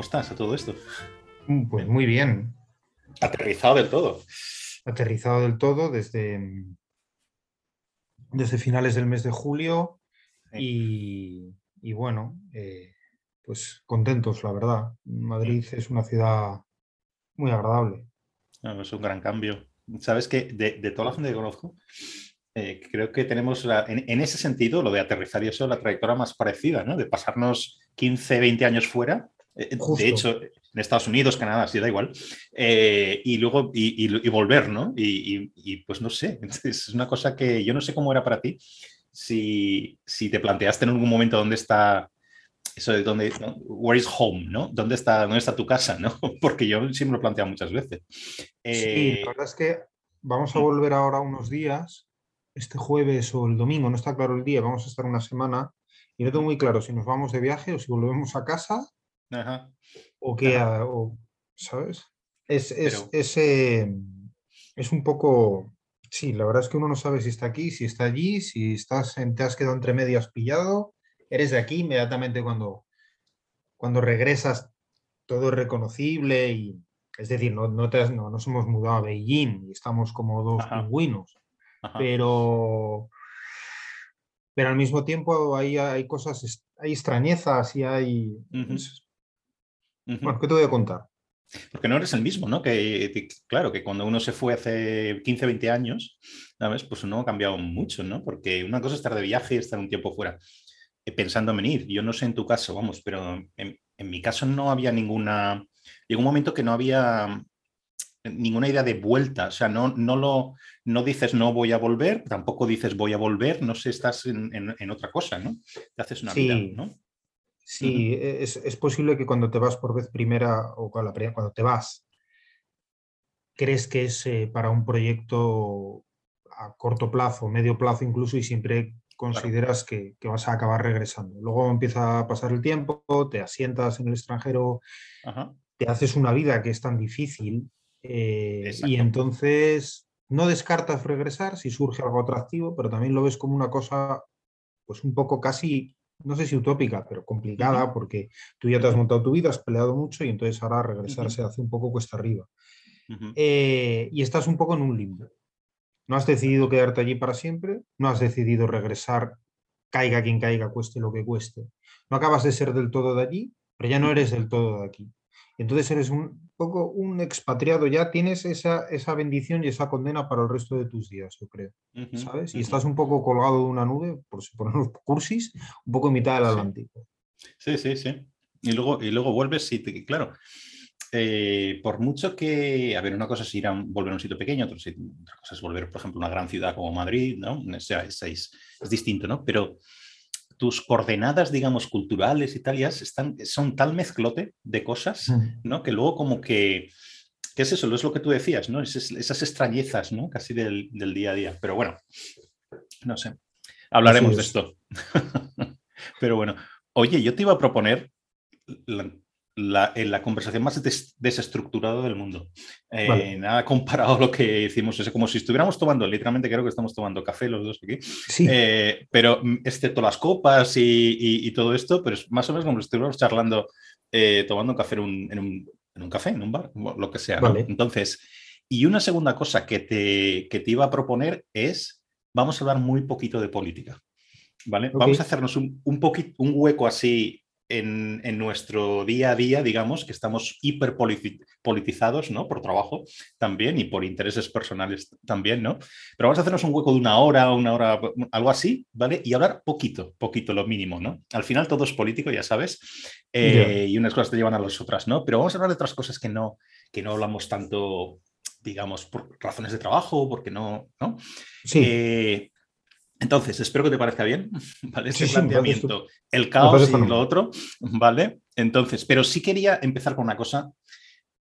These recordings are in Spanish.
¿cómo estás a todo esto? Mm, Pues muy bien, Aterrizado del todo. aterrizado del todo desde, desde finales del mes de julio y, y bueno, eh, pues contentos, la verdad. Madrid es una ciudad muy agradable. No, es un gran cambio. Sabes que de, de toda la gente que conozco, eh, creo que tenemos la- en, en ese sentido, lo de aterrizar y eso, la trayectoria más parecida, ¿no? De pasarnos 15, 20 años fuera. Eh, Justo. de hecho, en Estados Unidos, Canadá, sí, da igual. eh, y luego, y, y- y volver, ¿no? Y, pues no sé, es una cosa que yo no sé cómo era para ti. Si, si te planteaste en algún momento dónde está eso de dónde, ¿no? where is home, ¿no? ¿Dónde está, dónde está tu casa, ¿no? Porque yo me lo he planteado muchas veces. Sí, Eh, la verdad es que vamos a volver ahora unos días, este jueves o el domingo, no está claro el día, vamos a estar una semana y no tengo muy claro si nos vamos de viaje o si volvemos a casa ajá. o ha- o, ¿sabes? Es, es, Pero- es, eh, es un poco, sí, la verdad es que uno no sabe si está aquí, si está allí, si estás en- te has quedado entre medias pillado, eres de aquí inmediatamente cuando, cuando regresas todo es reconocible y es decir, no, no, te has- no nos hemos mudado a Beijing y estamos como dos Ajá. pingüinos, ajá. pero, pero al mismo tiempo hay, hay cosas, hay extrañezas y hay... Bueno, ¿qué te voy a contar? Porque no eres el mismo, ¿no? Que, que, claro, que cuando uno se fue hace 15, 20 años, ¿sabes? Pues uno ha cambiado mucho, ¿no? Porque una cosa es estar de viaje y estar un tiempo fuera, eh, pensando en venir. Yo no sé en tu caso, vamos, pero en, en mi caso no había ninguna... Llegó un momento que no había ninguna idea de vuelta, o sea, no, no lo no dices no voy a volver, tampoco dices voy a volver, no sé, estás en, en- en otra cosa, ¿no? Te haces una vida. ¿no? Sí, e, es, es posible que cuando te vas por vez primera o cuando te vas, crees que es eh, para un proyecto a corto plazo, medio plazo incluso, y siempre consideras que, que vas a acabar regresando. Luego empieza a pasar el tiempo, te asientas en el extranjero, Ajá. te haces una vida que es tan difícil eh, y entonces no descartas regresar si surge algo atractivo, pero también lo ves como una cosa pues un poco casi, no sé si utópica, pero complicada porque tú ya te has montado tu vida, has peleado mucho y entonces ahora regresar Ujú. se hace un poco cuesta arriba. Eh, y estás un poco en un limbo. No has decidido quedarte allí para siempre, no has decidido regresar, caiga quien caiga, cueste lo que cueste. No acabas de ser del todo de allí, pero ya no eres del todo de aquí. Entonces eres un poco un expatriado, ya tienes esa, esa bendición y esa condena para el resto de tus días, yo creo. Ujú. ¿Sabes? Y Ujú. estás un poco colgado de una nube, por si poner los cursis, un poco en mitad del. Atlántico. Sí, sí, sí. Y luego, y luego vuelves y, te- claro, eh, por mucho que, a ver, una cosa es ir a un- volver a un sitio pequeño, otra, otra cosa es volver, por ejemplo, a una gran ciudad como Madrid, ¿no? O sea, es, es- es distinto, ¿no? Pero tus coordenadas, digamos, culturales y tal, ya están, son tal mezclote de cosas. ¿no? Que luego como que, ¿qué es eso? Es lo que tú decías, ¿no? Es- esas extrañezas, ¿no? Casi del, del día a día. Pero bueno, no sé. Hablaremos de es. esto. Pero bueno, oye, yo te iba a proponer la, la- en la conversación más des- desestructurada del mundo. Eh, Vale. Nada comparado a lo que hicimos, es como si estuviéramos tomando, literalmente creo que estamos tomando café los dos aquí, Sí, eh, pero mm, excepto las copas y, y- y todo esto, pero es más o menos como si estuviéramos charlando, eh, tomando café en un, en un- en un café, en un bar, lo que sea. ¿no? Vale. Entonces, y una segunda cosa que te, que te iba a proponer es, vamos a hablar muy poquito de política. ¿Vale? Vamos a hacernos un, un, poquito, un hueco así en, en, nuestro día a día, digamos, que estamos hiper politizados, ¿no? Por trabajo también y por intereses personales también, ¿no? Pero vamos a hacernos un hueco de una hora, una hora, algo así, ¿vale? Y hablar poquito, poquito, lo mínimo, ¿no? Al final todo es político, ya sabes, eh, Yeah. y unas cosas te llevan a las otras, ¿no? Pero vamos a hablar de otras cosas que no, que no hablamos tanto, digamos, por razones de trabajo, porque no, ¿no? sí. Eh, entonces, espero que te parezca bien, ¿vale? Este Sí, sí, planteamiento, el caos y lo otro, ¿vale? Entonces, pero sí quería empezar con una cosa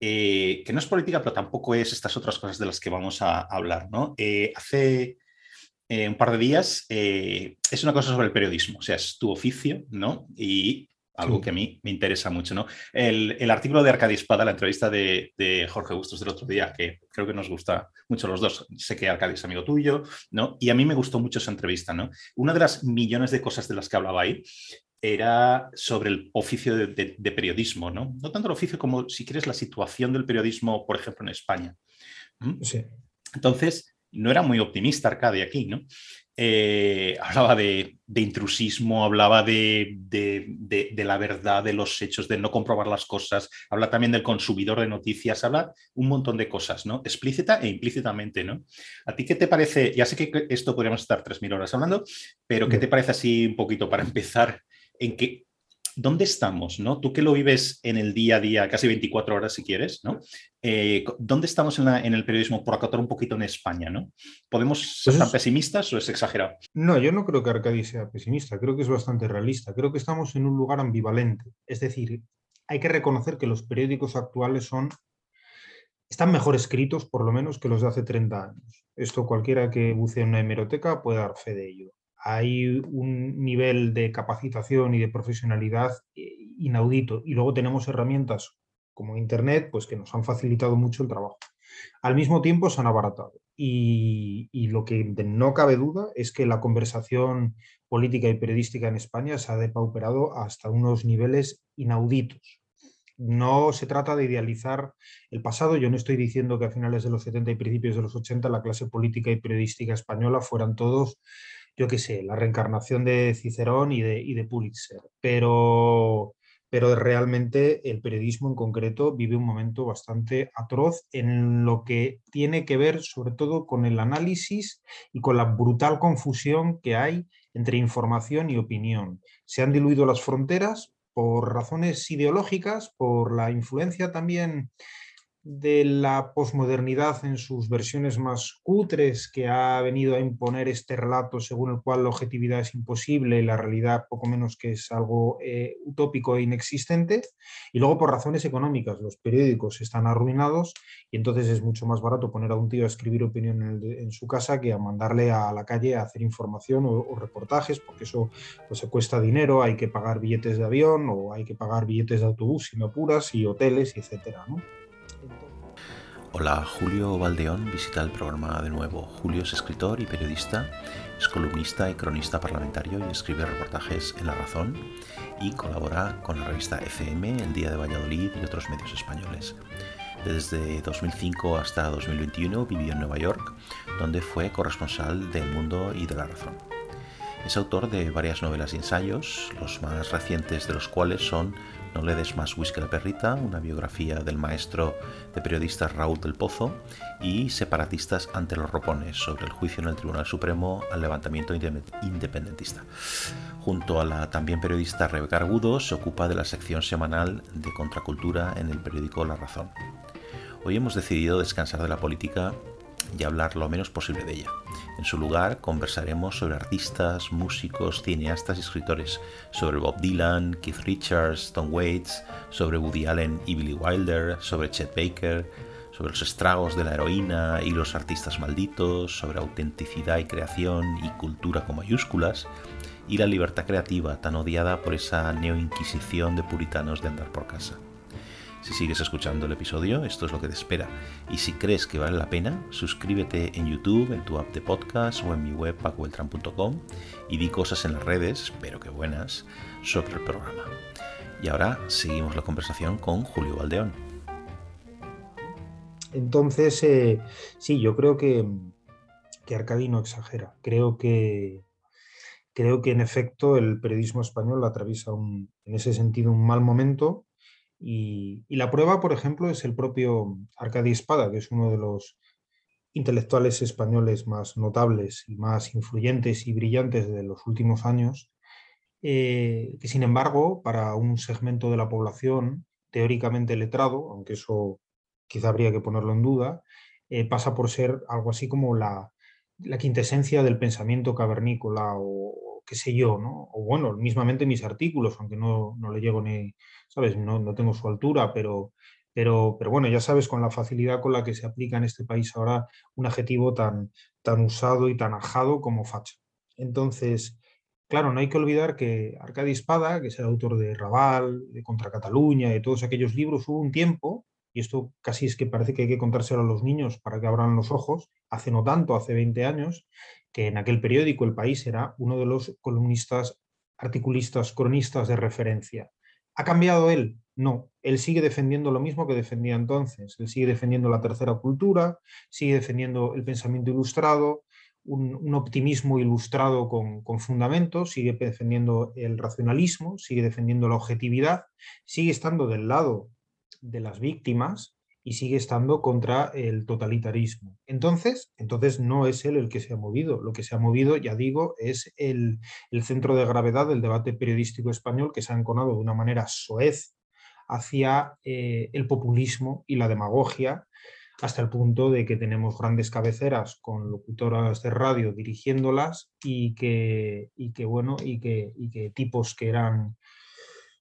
eh, que no es política, pero tampoco es estas otras cosas de las que vamos a hablar, ¿no? Eh, hace eh, un par de días es una cosa sobre el periodismo, o sea, es tu oficio, ¿no? Y algo que a mí me interesa mucho, ¿no? El, el artículo de Arcadi Espada, la entrevista de, de Jorge Bustos del otro día, que creo que nos gusta mucho los dos, sé que Arcadi es amigo tuyo, ¿no? Y a mí me gustó mucho esa entrevista, ¿no? Una de las millones de cosas de las que hablaba ahí era sobre el oficio de, periodismo, ¿no? No tanto el oficio como, si quieres, la situación del periodismo, por ejemplo, en España. ¿Mm? Sí. Entonces, no era muy optimista Arcadia aquí, ¿no? Eh, hablaba de, intrusismo, hablaba de, la verdad, de los hechos, de no comprobar las cosas, habla también del consumidor de noticias, habla un montón de cosas, ¿no? Explícita e implícitamente, ¿no? ¿A ti qué te parece? Ya sé que esto podríamos estar 3.000 horas hablando, pero ¿qué te parece así un poquito para empezar en que ¿dónde estamos? ¿no? Tú que lo vives en el día a día, casi 24 horas si quieres, ¿no? Eh, ¿Dónde estamos en, el periodismo, por acotar un poquito en España? ¿no? ¿Podemos ser pues tan pesimistas o es exagerado? No, yo no creo que Arcadi sea pesimista, creo que es bastante realista. Creo que estamos en un lugar ambivalente. Es decir, hay que reconocer que los periódicos actuales son están mejor escritos, por lo menos, que los de hace 30 años. Esto cualquiera que bucee en una hemeroteca puede dar fe de ello hay un nivel de capacitación y de profesionalidad eh, inaudito. Y luego tenemos herramientas como Internet, pues que nos han facilitado mucho el trabajo. Al mismo tiempo se han abaratado. Y, lo que no cabe duda es que la conversación política y periodística en España se ha depauperado hasta unos niveles inauditos. No se trata de idealizar el pasado. Yo no estoy diciendo que a finales de los 70 y principios de los 80 la clase política y periodística española fueran todos yo qué sé, la reencarnación de Cicerón y de, de Pulitzer, pero, pero realmente el periodismo en concreto vive un momento bastante atroz en lo que tiene que ver sobre todo con el análisis y con la brutal confusión que hay entre información y opinión. Se han diluido las fronteras por razones ideológicas, por la influencia también de la posmodernidad en sus versiones más cutres que ha venido a imponer este relato según el cual la objetividad es imposible y la realidad poco menos que es algo eh, utópico e inexistente, y luego por razones económicas, los periódicos están arruinados y entonces es mucho más barato poner a un tío a escribir opinión en, su casa que a mandarle a la calle a hacer información o, reportajes, porque eso pues, se cuesta dinero, hay que pagar billetes de avión o hay que pagar billetes de autobús si me apuras y hoteles, etcétera. Hola, Julio Valdeón visita el programa de nuevo. Julio es escritor y periodista, es columnista y cronista parlamentario y escribe reportajes en La Razón y colabora con la revista FM, El Día de Valladolid y otros medios españoles. Desde 2005 hasta 2021 vivió en Nueva York, donde fue corresponsal del Mundo y de La Razón. Es autor de varias novelas y ensayos, los más recientes de los cuales son no le des más whisky a la perrita, una biografía del maestro de periodistas Raúl del Pozo y Separatistas ante los ropones, sobre el juicio en el Tribunal Supremo al levantamiento independentista. Junto a la también periodista Rebeca Argudo, se ocupa de la sección semanal de contracultura en el periódico La Razón. Hoy hemos decidido descansar de la política y hablar lo menos posible de ella. En su lugar conversaremos sobre artistas, músicos, cineastas y escritores, sobre Bob Dylan, Keith Richards, Tom Waits, sobre Woody Allen y Billy Wilder, sobre Chet Baker, sobre los estragos de la heroína y los artistas malditos, sobre autenticidad y creación y cultura con mayúsculas, y la libertad creativa tan odiada por esa neoinquisición de puritanos de andar por casa. Si sigues escuchando el episodio, esto es lo que te espera. Y si crees que vale la pena, suscríbete en YouTube, en tu app de podcast o en mi web pacoeltran.com y di cosas en las redes, pero que buenas, sobre el programa. Y ahora seguimos la conversación con Julio Valdeón. Entonces, eh, sí, yo creo que, que Arcadi no exagera. Creo que, creo que en efecto el periodismo español atraviesa un, en ese sentido un mal momento y, la prueba, por ejemplo, es el propio Arcadi Espada, que es uno de los intelectuales españoles más notables y más influyentes y brillantes de los últimos años, eh, que sin embargo, para un segmento de la población teóricamente letrado, aunque eso quizá habría que ponerlo en duda, eh, pasa por ser algo así como la, la quintesencia del pensamiento cavernícola o, qué sé yo, ¿no? O bueno, mismamente mis artículos, aunque no, no le llego ni, ¿sabes? No, tengo su altura, pero, pero, pero bueno, ya sabes, con la facilidad con la que se aplica en este país ahora un adjetivo tan, tan usado y tan ajado como facha. Entonces, claro, no hay que olvidar que Arcadi Espada, que es el autor de Raval, de Contra Cataluña, de todos aquellos libros, hubo un tiempo y esto casi es que parece que hay que contárselo a los niños para que abran los ojos, hace no tanto, hace 20 años, que en aquel periódico El País era uno de los columnistas articulistas, cronistas de referencia. ¿Ha cambiado él? No, él sigue defendiendo lo mismo que defendía entonces. Él sigue defendiendo la tercera cultura, sigue defendiendo el pensamiento ilustrado, un, optimismo ilustrado con, con fundamentos, sigue defendiendo el racionalismo, sigue defendiendo la objetividad, sigue estando del lado de las víctimas y sigue estando contra el totalitarismo. Entonces, entonces no es él el que se ha movido. Lo que se ha movido, ya digo, es el, centro de gravedad del debate periodístico español que se ha enconado de una manera soez hacia eh, el populismo y la demagogia hasta el punto de que tenemos grandes cabeceras con locutoras de radio dirigiéndolas y que, y que bueno, y que, y que tipos que eran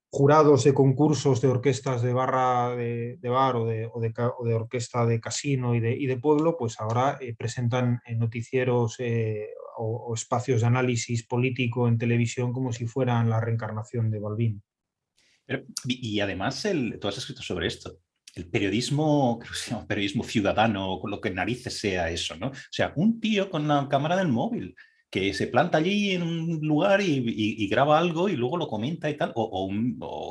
jurados de concursos de orquestas de barra de, bar o de, orquesta de casino y de, pueblo, pues ahora eh, presentan en noticieros eh, o, espacios de análisis político en televisión como si fueran la reencarnación de Balbín. y además, el, tú has escrito sobre esto, el periodismo, creo que se llama periodismo ciudadano, con lo que narices sea eso, ¿no? O sea, un tío con la cámara del móvil que se planta allí en un lugar y, graba algo y luego lo comenta y tal, o,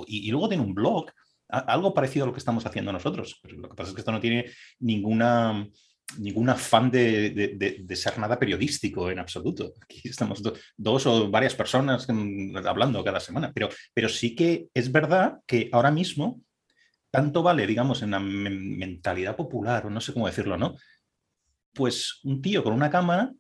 y, luego tiene un blog, algo parecido a lo que estamos haciendo nosotros. Pero lo que pasa es que esto no tiene ninguna ningún afán de, ser nada periodístico en absoluto. Aquí estamos dos o varias personas hablando cada semana, pero, pero sí que es verdad que ahora mismo tanto vale, digamos, en la mentalidad popular, o no sé cómo decirlo, ¿no? Pues un tío con una cámara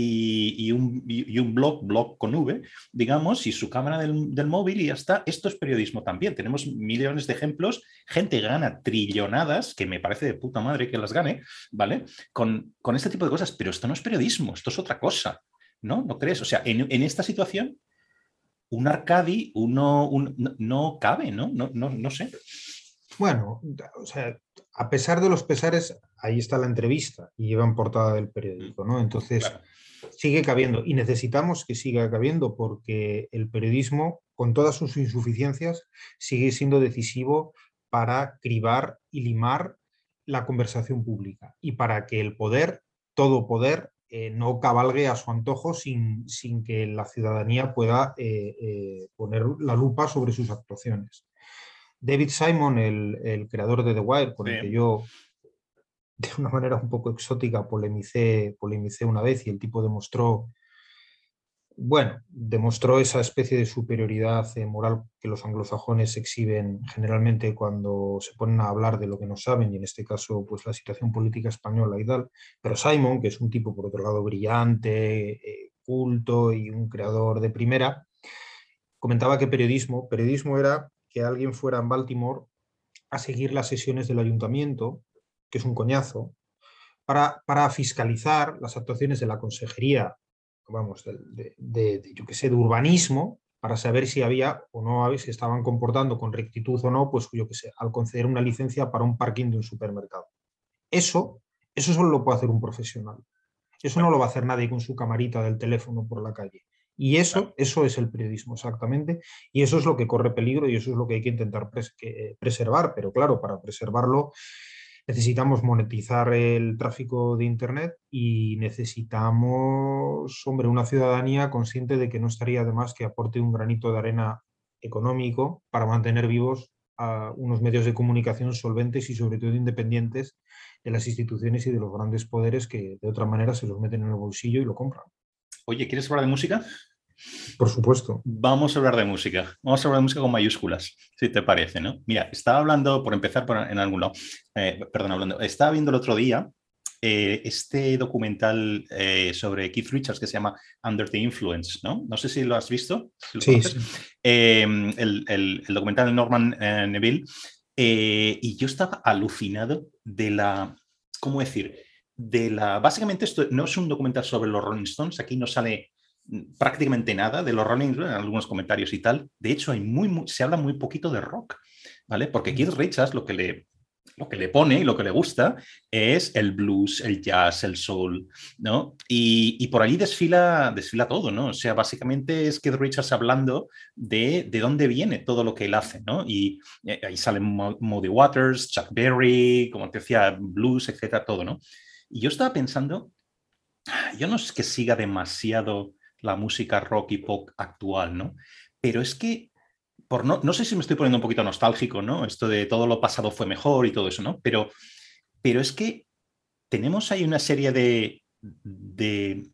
y, un, blog, blog con V, digamos, y su cámara del, móvil y ya está. Esto es periodismo también. Tenemos millones de ejemplos. Gente gana trillonadas, que me parece de puta madre que las gane, ¿vale? Con, con este tipo de cosas. Pero esto no es periodismo, esto es otra cosa, ¿no? ¿No crees? O sea, en, esta situación, un Arcadi uno, no cabe, ¿no? No, no, no sé. Bueno, o sea, a pesar de los pesares, ahí está la entrevista y lleva en portada del periódico, ¿no? Entonces, sigue cabiendo y necesitamos que siga cabiendo porque el periodismo, con todas sus insuficiencias, sigue siendo decisivo para cribar y limar la conversación pública y para que el poder, todo poder, eh, no cabalgue a su antojo sin, que la ciudadanía pueda eh, eh, poner la lupa sobre sus actuaciones. David Simon, el, creador de The Wire, con el que yo de una manera un poco exótica polemicé, polemicé una vez y el tipo demostró, bueno, demostró esa especie de superioridad eh, moral que los anglosajones exhiben generalmente cuando se ponen a hablar de lo que no saben y en este caso pues la situación política española y tal. Pero Simon, que es un tipo por otro lado brillante, eh, culto y un creador de primera, comentaba que periodismo, periodismo era que alguien fuera en Baltimore a seguir las sesiones del ayuntamiento que es un coñazo, para, para fiscalizar las actuaciones de la consejería, vamos, de, de, yo que sé, de urbanismo, para saber si había o no si estaban comportando con rectitud o no, pues yo que sé, al conceder una licencia para un parking de un supermercado. Eso, eso solo lo puede hacer un profesional. Eso no lo va a hacer nadie con su camarita del teléfono por la calle. Y eso, eso es el periodismo, exactamente. Y eso es lo que corre peligro y eso es lo que hay que intentar preservar. Pero claro, para preservarlo necesitamos monetizar el tráfico de Internet y necesitamos, hombre, una ciudadanía consciente de que no estaría de más que aporte un granito de arena económico para mantener vivos a unos medios de comunicación solventes y sobre todo independientes de las instituciones y de los grandes poderes que de otra manera se los meten en el bolsillo y lo compran. Oye, ¿quieres hablar de música? Por supuesto. Vamos a hablar de música. Vamos a hablar de música con mayúsculas, si te parece, ¿no? Mira, estaba hablando, por empezar por en algún lado, eh, perdón, hablando, estaba viendo el otro día eh, este documental eh, sobre Keith Richards que se llama Under the Influence, ¿no? No sé si lo has visto. sí, em, el, documental de Norman Neville. y yo estaba alucinado de la, ¿cómo decir? De la, básicamente esto no es un documental sobre los Rolling Stones, aquí no sale prácticamente nada de los Rolling en algunos comentarios y tal. De hecho, hay muy, se habla muy poquito de rock, ¿vale? Porque Keith Richards lo que le, lo que le pone y lo que le gusta es el blues, el jazz, el soul, ¿no? Y, por ahí desfila, desfila todo, ¿no? O sea, básicamente es Keith Richards hablando de, de dónde viene todo lo que él hace, ¿no? Y eh, ahí salen Muddy Waters, Chuck Berry, como te decía, blues, etcétera, todo, ¿no? Y yo estaba pensando, yo no es que siga demasiado la música rock y pop actual, ¿no? pero es que, por no, no sé si me estoy poniendo un poquito nostálgico, ¿no? Esto de todo lo pasado fue mejor y todo eso, ¿no? Pero, pero es que tenemos ahí una serie de, de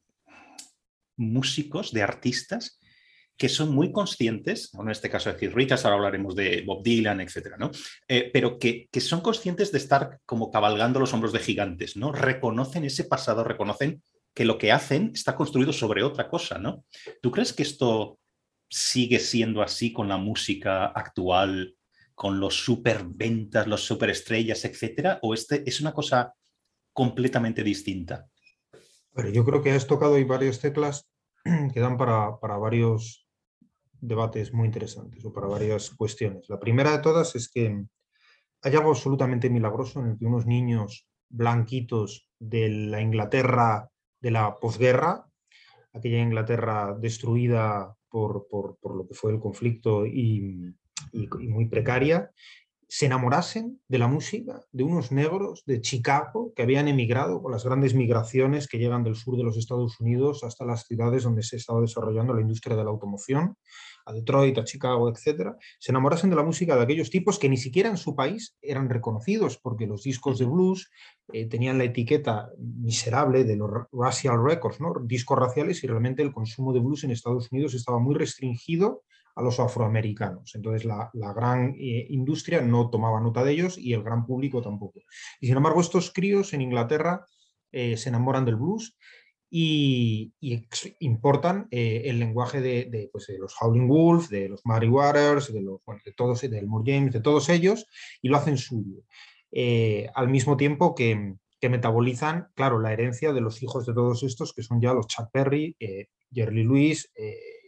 músicos, de artistas, que son muy conscientes, en este caso de Keith Richards, ahora hablaremos de Bob Dylan, etcétera, ¿no? Eh, pero que, que, son conscientes de estar como cabalgando los hombros de gigantes, ¿no? Reconocen ese pasado, reconocen que lo que hacen está construido sobre otra cosa, ¿no? ¿Tú crees que esto sigue siendo así con la música actual, con los superventas, los superestrellas, etcétera? ¿O este es una cosa completamente distinta? Pero yo creo que has tocado ahí varias teclas que dan para, para varios debates muy interesantes o para varias cuestiones. La primera de todas es que hay algo absolutamente milagroso en el que unos niños blanquitos de la Inglaterra de la posguerra, aquella Inglaterra destruida por, por, por, lo que fue el conflicto y, y, y muy precaria, se enamorasen de la música de unos negros de Chicago que habían emigrado con las grandes migraciones que llegan del sur de los Estados Unidos hasta las ciudades donde se estaba desarrollando la industria de la automoción, a Detroit, a Chicago, etc., se enamorasen de la música de aquellos tipos que ni siquiera en su país eran reconocidos porque los discos de blues eh, tenían la etiqueta miserable de los racial records, ¿no? discos raciales y realmente el consumo de blues en Estados Unidos estaba muy restringido a los afroamericanos. Entonces la, la gran eh, industria no tomaba nota de ellos y el gran público tampoco. Y sin embargo estos críos en Inglaterra eh, se enamoran del blues y, importan eh, el lenguaje de, de, pues, los Howling Wolf, de los Muddy Waters, de, los, de todos, del Moore James, de todos ellos, y lo hacen suyo. Eh, al mismo tiempo que, que, metabolizan, claro, la herencia de los hijos de todos estos, que son ya los Chuck Berry, eh, Jerry Lewis,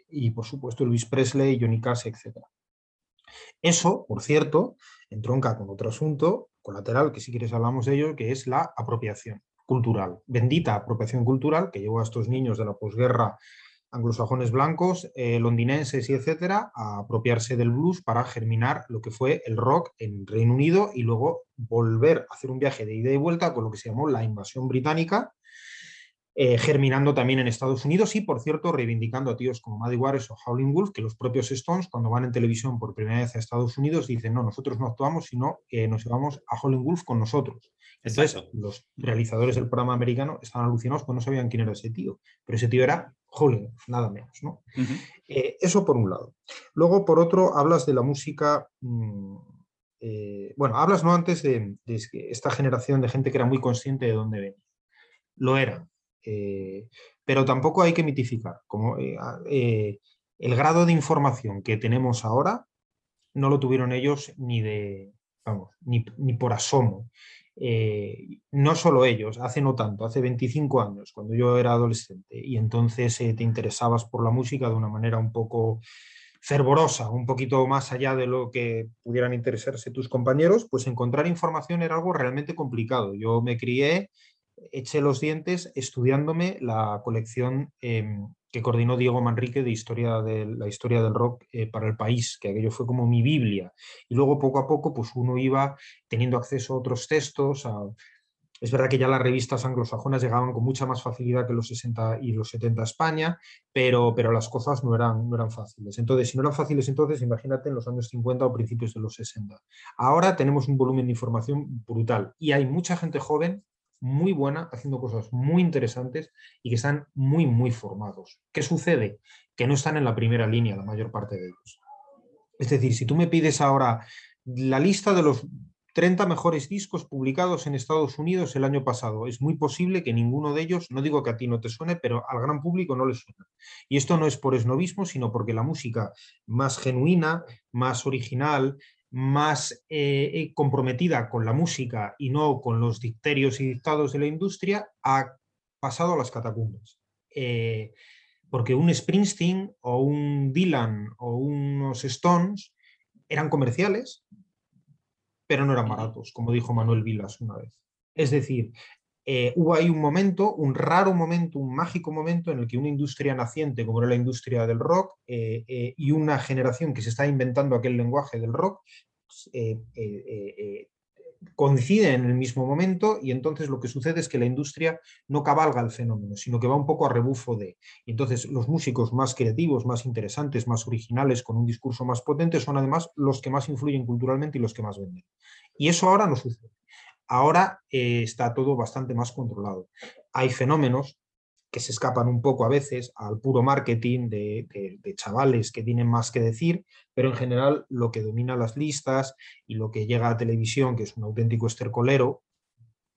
y por supuesto Luis Presley, Johnny Cash, etc. Eso, por cierto, entronca con otro asunto colateral, que si quieres hablamos de ello, que es la apropiación cultural. Bendita apropiación cultural que llevó a estos niños de la posguerra anglosajones blancos, eh, londinenses y etcétera, a apropiarse del blues para germinar lo que fue el rock en Reino Unido y luego volver a hacer un viaje de ida y vuelta con lo que se llamó la invasión británica, eh, germinando también en Estados Unidos y, por cierto, reivindicando a tíos como Maddie Waters o Howling Wolf, que los propios Stones, cuando van en televisión por primera vez a Estados Unidos, dicen, no, nosotros no actuamos, sino que nos llevamos a Howling Wolf con nosotros. Entonces, Exacto. los realizadores del programa americano estaban alucinados porque no sabían quién era ese tío, pero ese tío era Howling Wolf, nada menos. ¿no? Uh -huh. eh, eso por un lado. Luego, por otro, hablas de la música... Mmm, eh, bueno, hablas no antes de, de, esta generación de gente que era muy consciente de dónde venía. Lo era, eh, pero tampoco hay que mitificar. Como, eh, eh, el grado de información que tenemos ahora no lo tuvieron ellos ni de, vamos, ni, ni por asomo. No solo ellos, hace no tanto, hace 25 años, cuando yo era adolescente, y entonces te interesabas por la música de una manera un poco fervorosa, un poquito más allá de lo que pudieran interesarse tus compañeros, pues encontrar información era algo realmente complicado. Yo me crié eché los dientes estudiándome la colección eh, que coordinó Diego Manrique de historia de la historia del rock eh, para el país, que aquello fue como mi Biblia. Y luego poco a poco pues uno iba teniendo acceso a otros textos, es verdad que ya las revistas anglosajonas llegaban con mucha más facilidad que los 60 y los 70 a España, pero, pero las cosas no eran, no eran fáciles. Entonces, si no eran fáciles entonces, imagínate en los años 50 o principios de los 60. Ahora tenemos un volumen de información brutal y hay mucha gente joven muy buena, haciendo cosas muy interesantes y que están muy, muy formados. ¿Qué sucede? Que no están en la primera línea la mayor parte de ellos. Es decir, si tú me pides ahora la lista de los 30 mejores discos publicados en Estados Unidos el año pasado, es muy posible que ninguno de ellos, no digo que a ti no te suene, pero al gran público no le suena. Y esto no es por esnovismo, sino porque la música más genuina, más original, más eh, comprometida con la música y no con los dicterios y dictados de la industria, ha pasado a las catacumbas. Eh, porque un Springsteen o un Dylan o unos Stones eran comerciales, pero no eran baratos, como dijo Manuel Vilas una vez. Es decir, eh, hubo ahí un momento, un raro momento, un mágico momento en el que una industria naciente, como era la industria del rock, eh, eh, y una generación que se está inventando aquel lenguaje del rock, pues, eh, coinciden en el mismo momento y entonces lo que sucede es que la industria no cabalga el fenómeno, sino que va un poco a rebufo de. Y entonces los músicos más creativos, más interesantes, más originales, con un discurso más potente, son además los que más influyen culturalmente y los que más venden. Y eso ahora no sucede. Ahora eh, está todo bastante más controlado. Hay fenómenos que se escapan un poco a veces al puro marketing de, chavales que tienen más que decir, pero en general lo que domina las listas y lo que llega a televisión, que es un auténtico estercolero,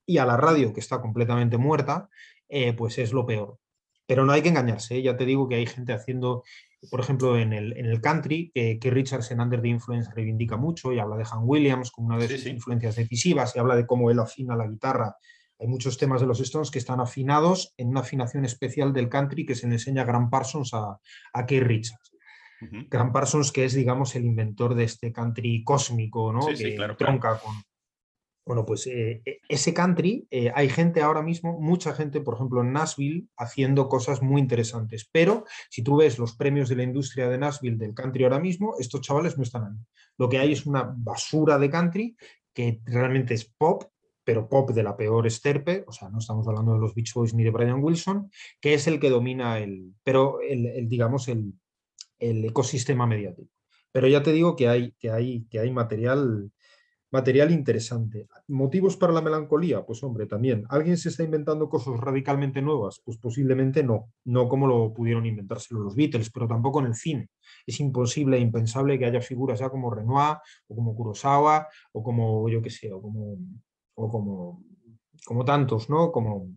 y a la radio, que está completamente muerta, eh, pues es lo peor. Pero no hay que engañarse, ¿eh? ya te digo que hay gente haciendo, por ejemplo, en el, en el country, que Richards en Under the Influence reivindica mucho y habla de Han Williams como una de sus influencias decisivas y habla de cómo él afina la guitarra hay muchos temas de los Stones que están afinados en una afinación especial del country que se le enseña a Graham Parsons a, a Keith Richards. Graham Parsons, que es, digamos, el inventor de este country cósmico, ¿no? que tronca con. Bueno, pues eh, e, ese country, eh, hay gente ahora mismo, mucha gente, por ejemplo, en Nashville, haciendo cosas muy interesantes. Pero si tú ves los premios de la industria de Nashville del country ahora mismo, estos chavales no están ahí. Lo que hay es una basura de country que realmente es pop, pero pop de la peor esterpe, o sea, no estamos hablando de los Beach Boys ni de Brian Wilson, que es el que domina el, pero el, digamos, el, ecosistema mediático. Pero ya te digo que hay, que hay, que hay material, material interesante. ¿Motivos para la melancolía? Pues hombre, también. ¿Alguien se está inventando cosas radicalmente nuevas? Pues posiblemente no, no como lo pudieron inventárselo los Beatles, pero tampoco en el cine. Es imposible e impensable que haya figuras ya como Renoir o como Kurosawa o como, yo qué sé, o como o como, como tantos, ¿no? Como,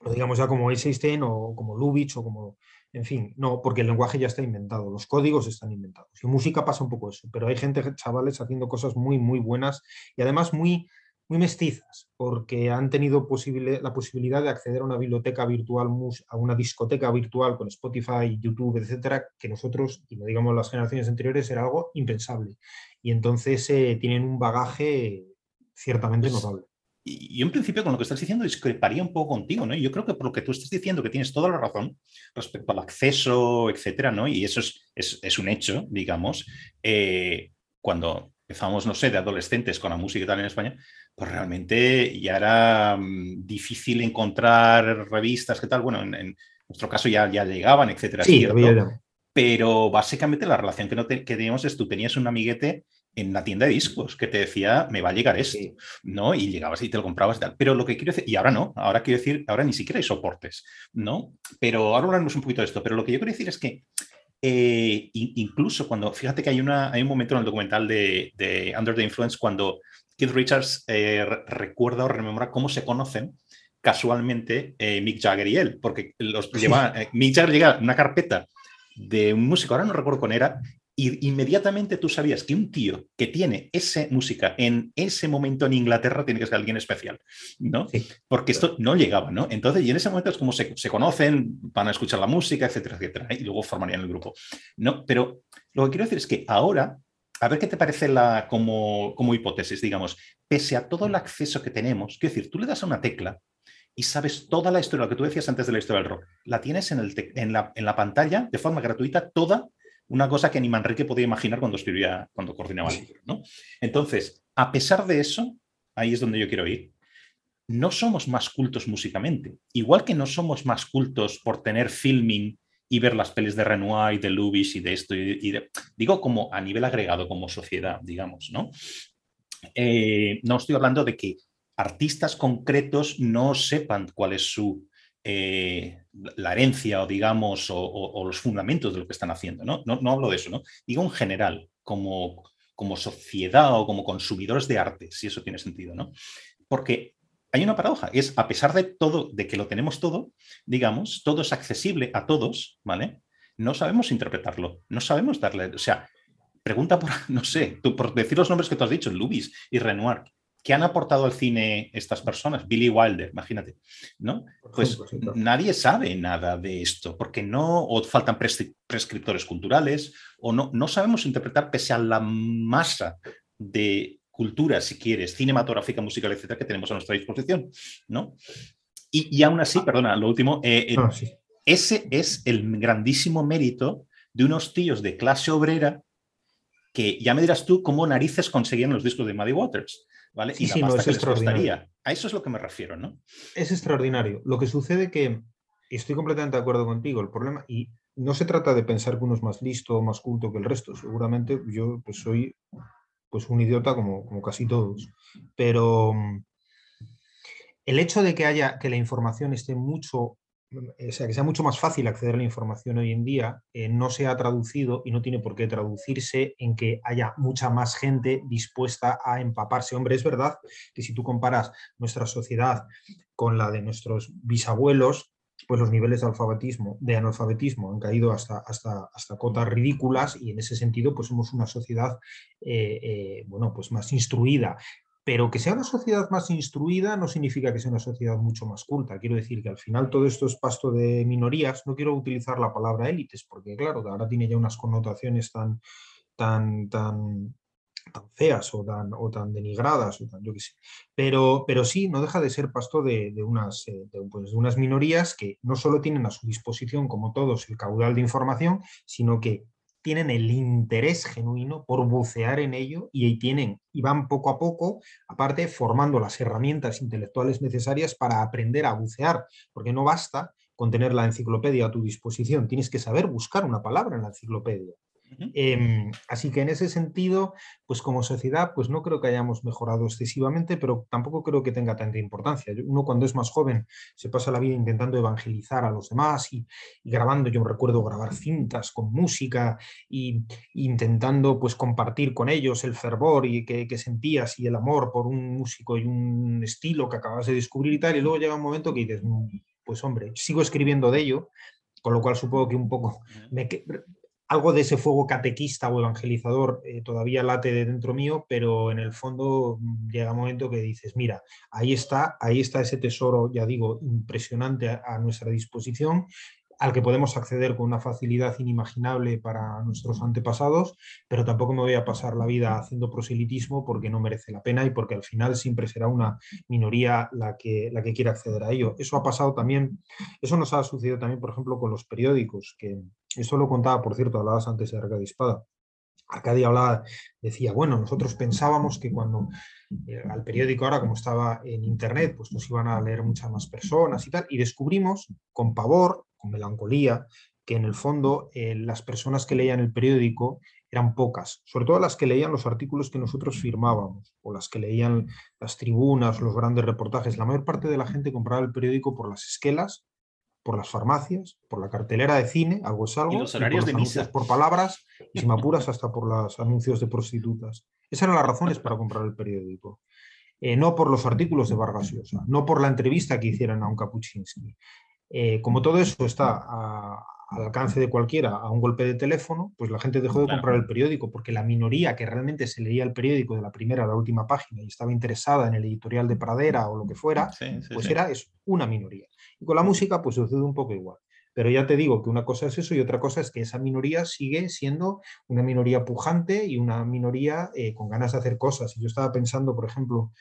lo digamos ya como Eisenstein o como Lubitsch o como, en fin, no, porque el lenguaje ya está inventado, los códigos están inventados. Y música pasa un poco eso, pero hay gente, chavales, haciendo cosas muy, muy buenas y además muy, muy mestizas, porque han tenido posible, la posibilidad de acceder a una biblioteca virtual, a una discoteca virtual con Spotify, YouTube, etcétera, que nosotros, y no digamos las generaciones anteriores, era algo impensable. Y entonces eh, tienen un bagaje ciertamente pues notable y yo en principio con lo que estás diciendo discreparía un poco contigo, ¿no? Yo creo que por lo que tú estás diciendo, que tienes toda la razón respecto al acceso, etcétera, ¿no? Y eso es, es, un hecho, digamos. Eh, cuando empezamos, no sé, de adolescentes con la música y tal en España, pues realmente ya era mm, difícil encontrar revistas, ¿qué tal? Bueno, en, nuestro caso ya, ya llegaban, etcétera. Sí, pero básicamente la relación que, no que teníamos es tú tenías un amiguete en la tienda de discos que te decía, me va a llegar esto, ¿no? Y llegabas y te lo comprabas y tal. Pero lo que quiero decir, y ahora no, ahora quiero decir, ahora ni siquiera hay soportes, ¿no? Pero ahora hablaremos un poquito de esto, pero lo que yo quiero decir es que eh, incluso cuando, fíjate que hay, una, hay un momento en el documental de, Under the Influence cuando Keith Richards eh, recuerda o rememora cómo se conocen casualmente eh, Mick Jagger y él, porque los lleva, Mick Jagger llega una carpeta de un músico, ahora no recuerdo cuál era, y inmediatamente tú sabías que un tío que tiene esa música en ese momento en Inglaterra tiene que ser alguien especial, ¿no? Porque esto no llegaba, ¿no? Entonces, y en ese momento es como se, conocen, van a escuchar la música, etcétera, etcétera, y luego formarían el grupo, ¿no? Pero lo que quiero decir es que ahora, a ver qué te parece la, como, como hipótesis, digamos, pese a todo el acceso que tenemos, quiero decir, tú le das a una tecla y sabes toda la historia, lo que tú decías antes de la historia del rock, la tienes en, el en, la, en la pantalla de forma gratuita toda una cosa que ni Manrique podía imaginar cuando escribía, cuando coordinaba el libro. ¿no? Entonces, a pesar de eso, ahí es donde yo quiero ir, no somos más cultos músicamente. Igual que no somos más cultos por tener filming y ver las pelis de Renoir y de Lubis y de esto, y digo como a nivel agregado, como sociedad, digamos, ¿no? Eh, no estoy hablando de que artistas concretos no sepan cuál es su eh, la herencia o digamos o, los fundamentos de lo que están haciendo. ¿no? No, hablo de eso, ¿no? Digo en general, como, como sociedad o como consumidores de arte, si eso tiene sentido, ¿no? Porque hay una paradoja, es a pesar de todo, de que lo tenemos todo, digamos, todo es accesible a todos, ¿vale? No sabemos interpretarlo, no sabemos darle, o sea, pregunta por, no sé, por decir los nombres que tú has dicho, Lubis y Renoir, ¿Qué han aportado al cine estas personas? Billy Wilder, imagínate, ¿no? Pues nadie sabe nada de esto, porque no, o faltan prescriptores culturales, o no, no sabemos interpretar pese a la masa de cultura, si quieres, cinematográfica, musical, etcétera, que tenemos a nuestra disposición, ¿no? Y, aún así, perdona, lo último, eh, eh, ah, ese es el grandísimo mérito de unos tíos de clase obrera que ya me dirás tú cómo narices conseguían los discos de Muddy Waters ¿vale? Sí, y la sí, no, pasta que les costaría. A eso es lo que me refiero, ¿no? Es extraordinario. Lo que sucede que y estoy completamente de acuerdo contigo. El problema, y no se trata de pensar que uno es más listo o más culto que el resto. Seguramente yo pues, soy pues, un idiota como, como casi todos. Pero mm, el hecho de que haya que la información esté mucho, o sea, que sea mucho más fácil acceder a la información hoy en día, eh, no se ha traducido y no tiene por qué traducirse en que haya mucha más gente dispuesta a empaparse. Hombre, es verdad que si tú comparas nuestra sociedad con la de nuestros bisabuelos, pues los niveles de alfabetismo, de analfabetismo han caído hasta, hasta, hasta cotas ridículas y en ese sentido pues somos una sociedad eh, eh, bueno, pues más instruida. Pero que sea una sociedad más instruida no significa que sea una sociedad mucho más culta. Quiero decir que al final todo esto es pasto de minorías. No quiero utilizar la palabra élites porque, claro, ahora tiene ya unas connotaciones tan, tan, tan, feas o tan, o tan denigradas, o yo qué sé. Pero, pero sí, no deja de ser pasto de, de unas, eh, pues, de unas minorías que no solo tienen a su disposición, como todos, el caudal de información, sino que tienen el interés genuino por bucear en ello y tienen y van poco a poco, aparte, formando las herramientas intelectuales necesarias para aprender a bucear, porque no basta con tener la enciclopedia a tu disposición, tienes que saber buscar una palabra en la enciclopedia. Eh, así que en ese sentido, pues como sociedad, pues no creo que hayamos mejorado excesivamente, pero tampoco creo que tenga tanta importancia. Uno cuando es más joven se pasa la vida intentando evangelizar a los demás y, y grabando, yo recuerdo grabar cintas con música y, intentando pues compartir con ellos el fervor y que, que, sentías y el amor por un músico y un estilo que acabas de descubrir y tal, y luego llega un momento que dices, mm, pues hombre, sigo escribiendo de ello, con lo cual supongo que un poco me, algo de ese fuego catequista o evangelizador eh, todavía late de dentro mío, pero en el fondo mm, llega un momento que dices, mira, ahí está, ahí está ese tesoro, ya digo, impresionante a, a nuestra disposición al que podemos acceder con una facilidad inimaginable para nuestros antepasados, pero tampoco me voy a pasar la vida haciendo proselitismo porque no merece la pena y porque al final siempre será una minoría la que, la que quiera acceder a ello. Eso ha pasado también, eso nos ha sucedido también, por ejemplo, con los periódicos, que eso lo contaba, por cierto, hablabas antes de Arcadia Espada. Arcadia hablaba, decía, bueno, nosotros pensábamos que cuando eh, al periódico ahora, como estaba en internet, pues nos iban a leer muchas más personas y tal, y descubrimos con pavor, con melancolía, que en el fondo eh, las personas que leían el periódico eran pocas, sobre todo las que leían los artículos que nosotros firmábamos, o las que leían las tribunas, los grandes reportajes. La mayor parte de la gente compraba el periódico por las esquelas por las farmacias, por la cartelera de cine, algo es algo, y los horarios y por de misa. por palabras, y si me apuras hasta por los anuncios de prostitutas. Esas eran las razones para comprar el periódico. Eh, no por los artículos de Vargas Llosa, no por la entrevista que hicieron a un Kapuczynski. Eh, como todo eso está a, al alcance de cualquiera a un golpe de teléfono, pues la gente dejó de Claro. comprar el periódico porque la minoría que realmente se leía el periódico de la primera a la última página y estaba interesada en el editorial de Pradera o lo que fuera, Sí, sí, pues sí. era eso, una minoría. Y con la música pues sucede un poco igual. Pero ya te digo que una cosa es eso y otra cosa es que esa minoría sigue siendo una minoría pujante y una minoría eh, con ganas de hacer cosas. Y yo estaba pensando, por ejemplo,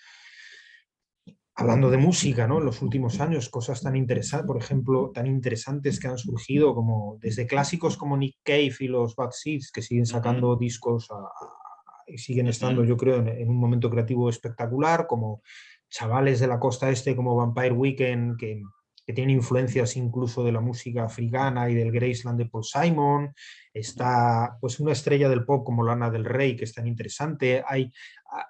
hablando de música, ¿no? En los últimos años, cosas tan interesantes, por ejemplo, tan interesantes que han surgido como desde clásicos como Nick Cave y los Bad Seeds, que siguen sacando discos a- a- y siguen estando, yo creo, en, en un momento creativo espectacular, como chavales de la costa este como Vampire Weekend, que, que tienen influencias incluso de la música africana y del Graceland de Paul Simon. Está pues una estrella del pop como Lana del Rey, que es tan interesante. Hay,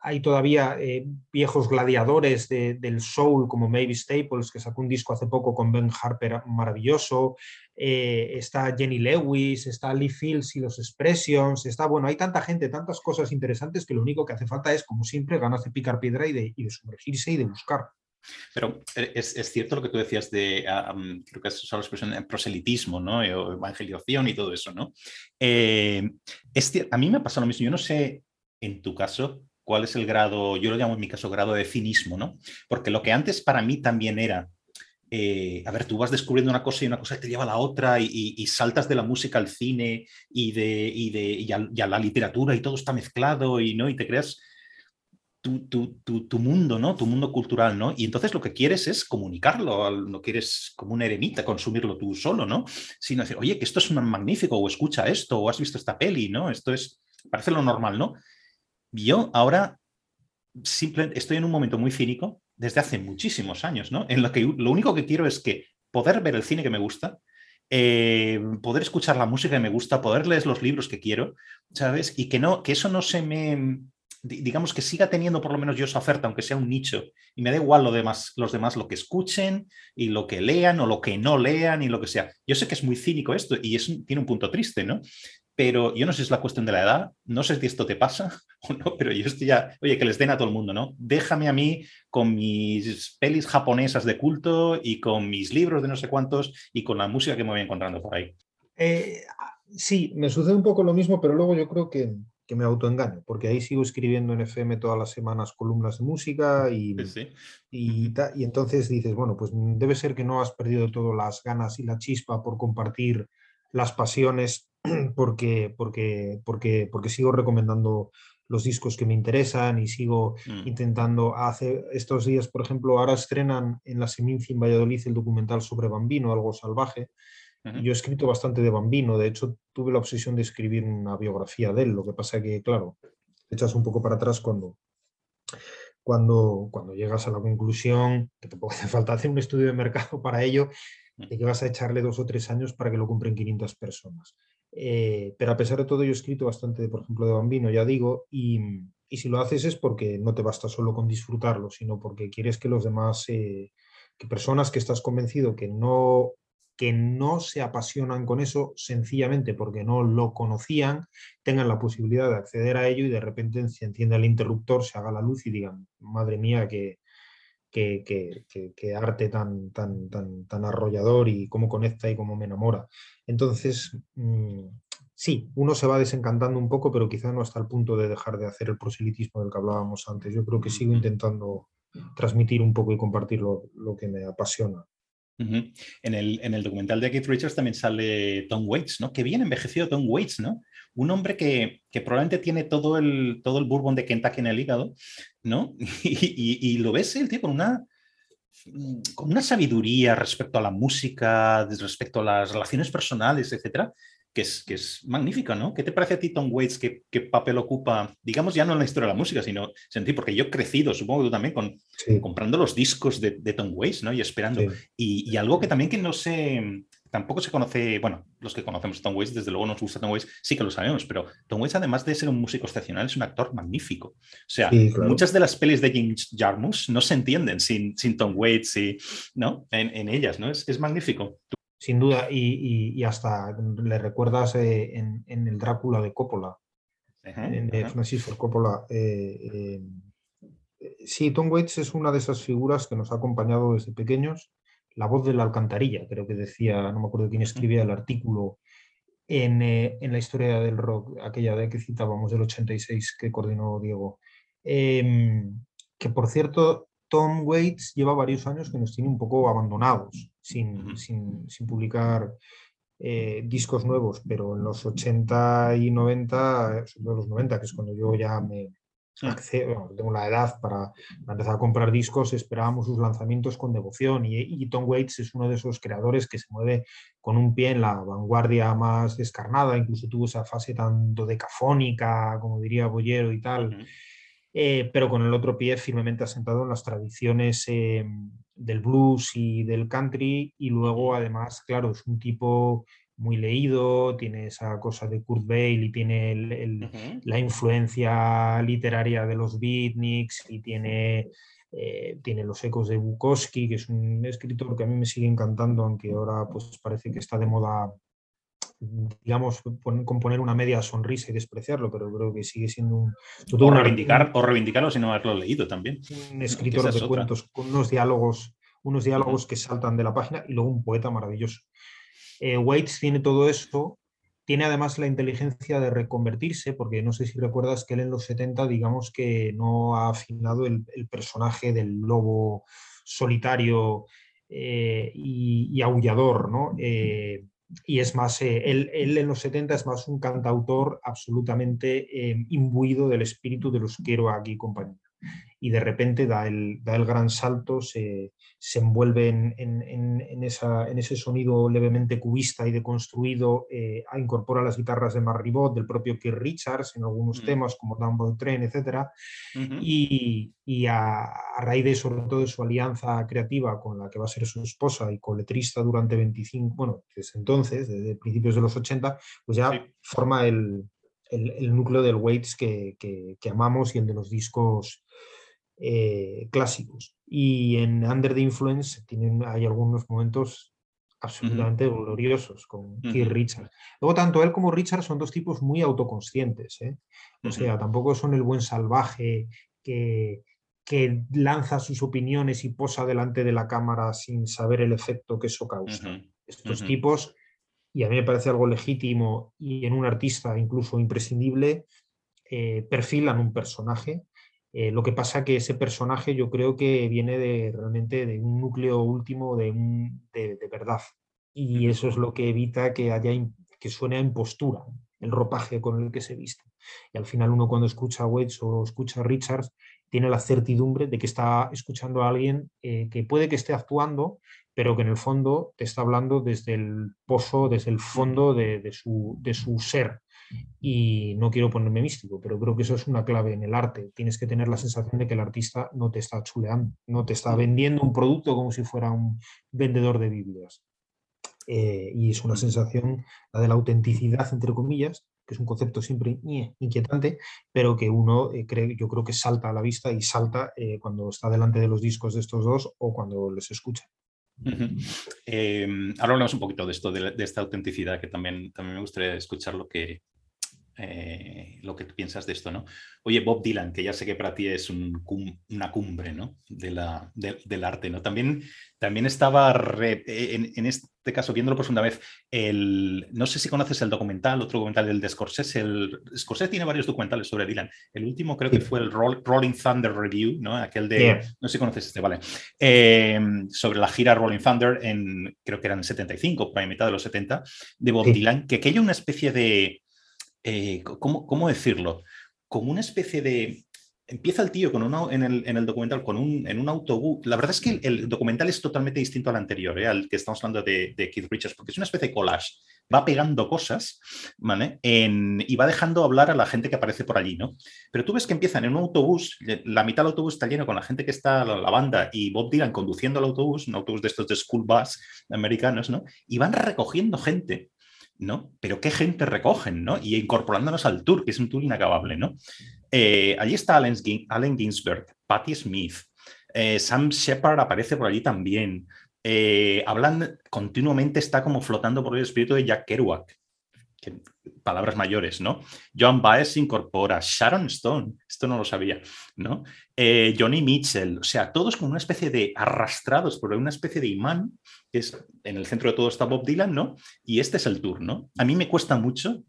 hay todavía eh, viejos gladiadores de- del soul como Mavis Staples, que sacó un disco hace poco con Ben Harper maravilloso. Eh, está Jenny Lewis, está Lee Fields y los Expressions. Está, bueno, hay tanta gente, tantas cosas interesantes que lo único que hace falta es, como siempre, ganas de picar piedra y de, y de sumergirse y de buscar. Pero eh, es, es cierto lo que tú decías de, ah, um, creo que usado la expresión proselitismo, ¿no? Eh, evangelización y todo eso, ¿no? Eh, es a mí me ha pasado lo mismo. Yo no sé, en tu caso, cuál es el grado, yo lo llamo en mi caso grado de cinismo, ¿no? Porque lo que antes para mí también era, eh, a ver, tú vas descubriendo una cosa y una cosa te lleva a la otra y, saltas de la música al cine y, de, y, de, a la literatura y todo está mezclado y, ¿no? y te creas tu, tu, tu, tu mundo, ¿no? Tu mundo cultural, ¿no? Y entonces lo que quieres es comunicarlo, no quieres como un eremita consumirlo tú solo, ¿no? Sino decir, oye, que esto es un magnífico, o escucha esto, o has visto esta peli, ¿no? Esto es, parece lo normal, ¿no? Yo ahora simplemente estoy en un momento muy cínico desde hace muchísimos años, ¿no? En lo que lo único que quiero es que poder ver el cine que me gusta, eh, poder escuchar la música que me gusta, poder leer los libros que quiero, ¿sabes? Y que, no, que eso no se me, digamos que siga teniendo por lo menos yo esa oferta, aunque sea un nicho, y me da igual lo demás, los demás lo que escuchen y lo que lean o lo que no lean y lo que sea. Yo sé que es muy cínico esto y tiene un punto triste, ¿no? Pero yo no sé si es la cuestión de la edad, no sé si esto te pasa o no, pero yo estoy ya, oye, que les den a todo el mundo, ¿no? Déjame a mí con mis pelis japonesas de culto y con mis libros de no sé cuántos y con la música que me voy encontrando por ahí. Eh, sí, me sucede un poco lo mismo, pero luego yo creo que que me autoengaño, porque ahí sigo escribiendo en FM todas las semanas columnas de música y, y, y, entonces dices, bueno, pues debe ser que no has perdido todas las ganas y la chispa por compartir las pasiones, porque, porque, porque, porque sigo recomendando los discos que me interesan y sigo mm. intentando hacer estos días, por ejemplo, ahora estrenan en la Seminci en Valladolid el documental sobre Bambino, algo salvaje, yo he escrito bastante de Bambino, de hecho tuve la obsesión de escribir una biografía de él, lo que pasa que, claro, echas un poco para atrás cuando, cuando, cuando llegas a la conclusión, que te hace falta hacer un estudio de mercado para ello, de que vas a echarle dos o tres años para que lo compren 500 personas. Eh, pero a pesar de todo, yo he escrito bastante, por ejemplo, de Bambino, ya digo, y, y, si lo haces es porque no te basta solo con disfrutarlo, sino porque quieres que los demás, eh, que personas que estás convencido que no que no se apasionan con eso sencillamente porque no lo conocían, tengan la posibilidad de acceder a ello y de repente se encienda el interruptor, se haga la luz y digan, madre mía, qué, arte tan, tan, tan, tan arrollador y cómo conecta y cómo me enamora. Entonces, mm, sí, uno se va desencantando un poco, pero quizá no hasta el punto de dejar de hacer el proselitismo del que hablábamos antes. Yo creo que sigo intentando transmitir un poco y compartir lo que me apasiona en, el, en, el, documental de Keith Richards también sale Tom Waits, ¿no? Que bien envejecido Tom Waits, ¿no? Un hombre que, que probablemente tiene todo el, todo el bourbon de Kentucky en el hígado, ¿no? Y, y, lo ves el tío con una, con una sabiduría respecto a la música, respecto a las relaciones personales, etcétera, que es, que es magnífica, ¿no? ¿Qué te parece a ti, Tom Waits, qué, qué, papel ocupa, digamos, ya no en la historia de la música, sino sentí, porque yo he crecido, supongo que tú también, con, comprando los discos de, de, Tom Waits, ¿no? Y esperando. Y, y, algo que también que no sé, tampoco se conoce, bueno, los que conocemos a Tom Waits, desde luego nos gusta Tom Waits, sí que lo sabemos, pero Tom Waits, además de ser un músico excepcional, es un actor magnífico. O sea, muchas de las pelis de James Jarmusch no se entienden sin, sin Tom Waits y, ¿no? En, en ellas, ¿no? Es, es magnífico sin duda, y, hasta le recuerdas eh, en, el Drácula de Coppola, en, Francis Ford Coppola. Eh, eh, sí, Tom Waits es una de esas figuras que nos ha acompañado desde pequeños. La voz de la alcantarilla, creo que decía, no me acuerdo quién escribía el artículo en, la historia del rock, aquella de que citábamos, del 86 que coordinó Diego. Em, que por cierto, Tom Waits lleva varios años que nos tiene un poco abandonados sin, sin, publicar eh, discos nuevos, pero en los 80 y 90, sobre los 90, que es cuando yo ya me accedo, tengo la edad para, empezar a comprar discos, esperábamos sus lanzamientos con devoción. Y, Tom Waits es uno de esos creadores que se mueve con un pie en la vanguardia más descarnada, incluso tuvo esa fase tanto decafónica, como diría Boyero y tal. Eh, pero con el otro pie firmemente asentado en las tradiciones eh, del blues y del country y luego además, claro, es un tipo muy leído, tiene esa cosa de Kurt Bale y tiene la influencia literaria de los beatniks y tiene, eh, tiene los ecos de Bukowski, que es un escritor que a mí me sigue encantando, aunque ahora pues parece que está de moda digamos, componer una media sonrisa y despreciarlo, pero creo que sigue siendo un... O, reivindicar, o reivindicarlo sin haberlo leído también. Un escritor de cuentos con unos diálogos, unos diálogos que saltan de la página y luego un poeta maravilloso. Eh, Waits tiene todo esto, tiene además la inteligencia de reconvertirse, porque no sé si recuerdas que él en los 70, digamos que no ha afinado el, personaje del lobo solitario eh, y, aullador, ¿no? Eh, y es más, eh, él, en los 70 es más un cantautor absolutamente eh, imbuido del espíritu de los quiero aquí compañía. Y de repente da el, da el gran salto, se, se envuelve en, en, en, esa, en, ese sonido levemente cubista y deconstruido, eh, incorpora las guitarras de Marribot, del propio Keith Richards en algunos mm. temas como Downboy Train, etc. Y, y a, a, raíz de sobre todo de su alianza creativa con la que va a ser su esposa y coletrista durante 25, bueno, desde entonces, desde principios de los 80, pues ya forma el, el, el, núcleo del Waits que, que, que amamos y el de los discos eh, clásicos. Y en Under the Influence tienen, hay algunos momentos absolutamente gloriosos con Keith Richards. Luego, tanto él como Richard son dos tipos muy autoconscientes. ¿eh? O sea, tampoco son el buen salvaje que, que lanza sus opiniones y posa delante de la cámara sin saber el efecto que eso causa. Estos tipos, y a mí me parece algo legítimo y en un artista incluso imprescindible, eh, perfilan un personaje eh, lo que pasa que ese personaje yo creo que viene de realmente de un núcleo último de, de, verdad. Y eso es lo que evita que haya que suene a impostura el ropaje con el que se viste. Y al final uno cuando escucha a Waits o escucha a Richards tiene la certidumbre de que está escuchando a alguien eh, que puede que esté actuando, pero que en el fondo te está hablando desde el pozo, desde el fondo de, su, de su ser, y no quiero ponerme místico, pero creo que eso es una clave en el arte. Tienes que tener la sensación de que el artista no te está chuleando, no te está vendiendo un producto como si fuera un vendedor de Biblias. Eh, y es una sensación, la de la autenticidad, entre comillas, que es un concepto siempre inquietante, pero que uno eh, cree, yo creo que salta a la vista y salta eh, cuando está delante de los discos de estos dos o cuando les escucha. ahora hablamos un poquito de esto, de, de, esta autenticidad, que también, también me gustaría escuchar lo que, eh, lo que piensas de esto, ¿no? Oye, Bob Dylan, que ya sé que para ti es una cumbre, ¿no? De la, del arte, ¿no? También, también estaba, en, este caso, viéndolo por segunda vez, el, no sé si conoces el documental, otro documental del de Scorsese, el, Scorsese tiene varios documentales sobre Dylan, el último creo que fue el Rolling Thunder Review, ¿no? Aquel de, no sé si conoces este, vale, eh, sobre la gira Rolling Thunder en, creo que eran 75, por ahí mitad de los 70, de Bob Dylan, que aquello una especie de eh, ¿cómo, decirlo? Como una especie de... Empieza el tío con uno en, el, documental con un, en un autobús. La verdad es que el, documental es totalmente distinto al anterior, ¿eh? al que estamos hablando de, Keith Richards, porque es una especie de collage. Va pegando cosas ¿vale? y va dejando hablar a la gente que aparece por allí, ¿no? Pero tú ves que empiezan en un autobús, la mitad del autobús está lleno con la gente que está, la, la banda, y Bob Dylan conduciendo el autobús, un autobús de estos de school bus americanos, ¿no? Y van recogiendo gente ¿no? Pero qué gente recogen, ¿no? Y incorporándonos al tour, que es un tour inacabable, ¿no? Eh, allí está Allen, Ginsberg, Patti Smith, eh, Sam Shepard aparece por allí también. Eh, hablan continuamente, está como flotando por el espíritu de Jack Kerouac palabras mayores, ¿no? John Baez se incorpora, Sharon Stone, esto no lo sabía, ¿no? Eh, Johnny Mitchell, o sea, todos como una especie de arrastrados por una especie de imán, que es en el centro de todo está Bob Dylan, ¿no? Y este es el tour, ¿no? A mí me cuesta mucho,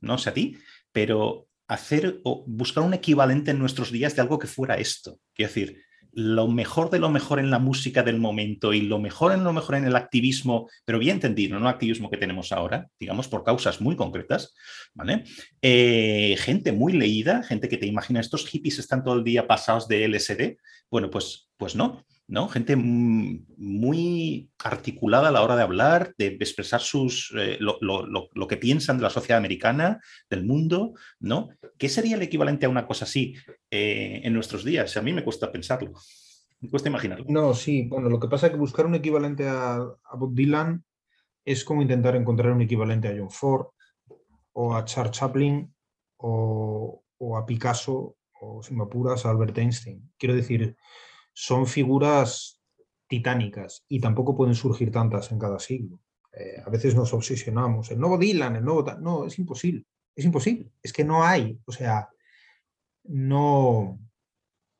no sé a ti, pero hacer o buscar un equivalente en nuestros días de algo que fuera esto. Quiero decir, lo mejor de lo mejor en la música del momento y lo mejor en lo mejor en el activismo, pero bien entendido, no el activismo que tenemos ahora, digamos, por causas muy concretas, ¿vale? Eh, gente muy leída, gente que te imagina, estos hippies están todo el día pasados de LSD, bueno, pues, pues no, ¿no? Gente muy articulada a la hora de hablar, de expresar sus, eh, lo, que piensan de la sociedad americana, del mundo, ¿no? ¿Qué sería el equivalente a una cosa así eh, en nuestros días? A mí me cuesta pensarlo, me cuesta imaginarlo. No, sí, bueno, lo que pasa es que buscar un equivalente a, Bob Dylan es como intentar encontrar un equivalente a John Ford o a Charles Chaplin o, o a Picasso o, si me apuras, a Albert Einstein. Quiero decir, son figuras titánicas y tampoco pueden surgir tantas en cada siglo. Eh, a veces nos obsesionamos, el nuevo Dylan, el nuevo... No, es imposible, es imposible, es que no hay, o sea, no,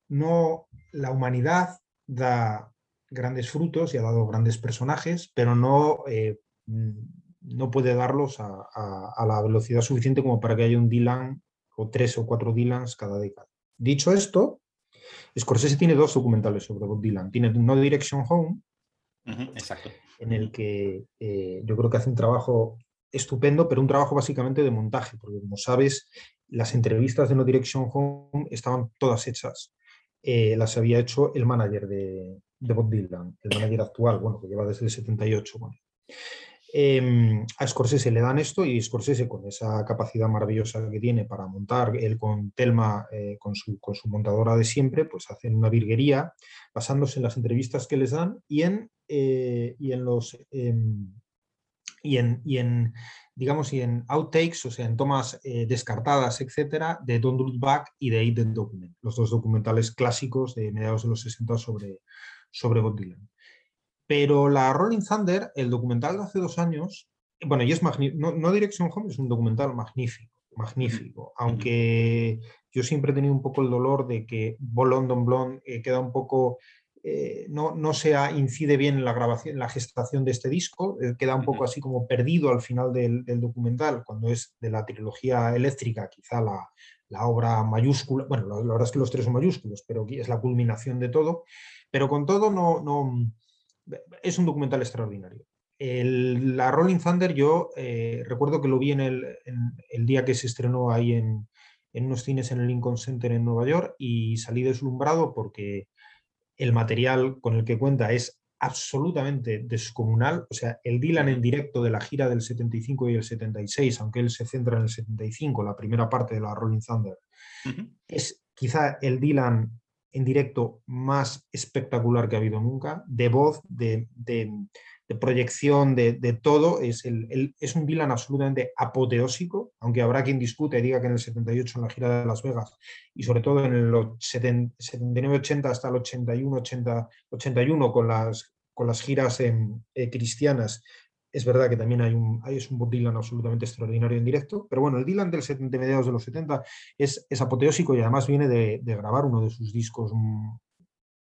no, la humanidad da grandes frutos y ha dado grandes personajes, pero no, eh, no puede darlos a, a, la velocidad suficiente como para que haya un Dylan o tres o cuatro Dylans cada década. Dicho esto, Scorsese tiene dos documentales sobre Bob Dylan. Tiene No Direction Home, exacto. en el que eh, yo creo que hace un trabajo estupendo, pero un trabajo básicamente de montaje, porque como sabes, las entrevistas de No Direction Home estaban todas hechas eh, las había hecho el manager de, de Bob Dylan, el manager actual, bueno, que lleva desde el 78. Em, a Scorsese le dan esto y Scorsese con esa capacidad maravillosa que tiene para montar, él con Telma, eh, con, su, montadora de siempre, pues hacen una virguería basándose en las entrevistas que les dan y en, eh, los... Em, y en, y en, digamos, y en outtakes, o sea, en tomas eh, descartadas, etcétera, de Don't Look Back y de Eat the Document, los dos documentales clásicos de mediados de los 60 sobre, sobre Bob Dylan. Pero la Rolling Thunder, el documental de hace dos años, bueno, y es magnífico, no, no, Direction Home, es un documental magnífico, magnífico, aunque yo siempre he tenido un poco el dolor de que London Blonde eh, queda un poco eh, no, no se incide bien en la grabación, en la gestación de este disco, eh, queda un poco así como perdido al final del, documental, cuando es de la trilogía eléctrica, quizá la, la obra mayúscula, bueno, la, verdad es que los tres son mayúsculos, pero es la culminación de todo, pero con todo no, no es un documental extraordinario. la Rolling Thunder yo eh, recuerdo que lo vi en el, el, día que se estrenó ahí en, en unos cines en el Lincoln Center en Nueva York y salí deslumbrado porque el material con el que cuenta es absolutamente descomunal. O sea, el Dylan en directo de la gira del 75 y el 76, aunque él se centra en el 75, la primera parte de la Rolling Thunder, es quizá el Dylan en directo más espectacular que ha habido nunca, de voz, de, proyección, de, todo. Es, el, es un Dylan absolutamente apoteósico, aunque habrá quien discute y diga que en el 78 en la gira de Las Vegas y sobre todo en el 79-80 hasta el 81-81 con las, con las giras eh, cristianas, es verdad que también hay un, hay, es un Dylan absolutamente extraordinario en directo, pero bueno, el Dylan del 70, mediados de los 70 es, es apoteósico y además viene de, grabar uno de sus discos mm,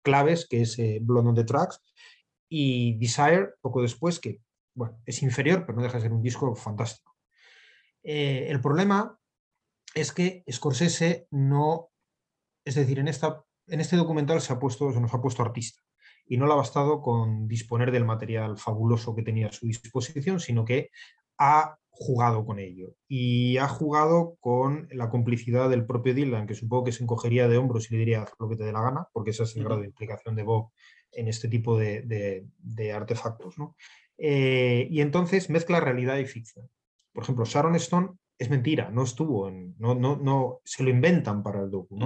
claves, que es eh, on the Tracks, y Desire, poco después, que bueno, es inferior, pero no deja de ser un disco fantástico. Eh, el problema es que Scorsese no, es decir, en, esta, en este documental se, ha puesto, se nos ha puesto artista y no le ha bastado con disponer del material fabuloso que tenía a su disposición, sino que ha jugado con ello y ha jugado con la complicidad del propio Dylan, que supongo que se encogería de hombros y le diría lo que te dé la gana, porque ese es el grado de implicación de Bob en este tipo de, artefactos. Eh, y entonces mezcla realidad y ficción. Por ejemplo, Sharon Stone es mentira, no estuvo en, no, no, no, se lo inventan para el docu.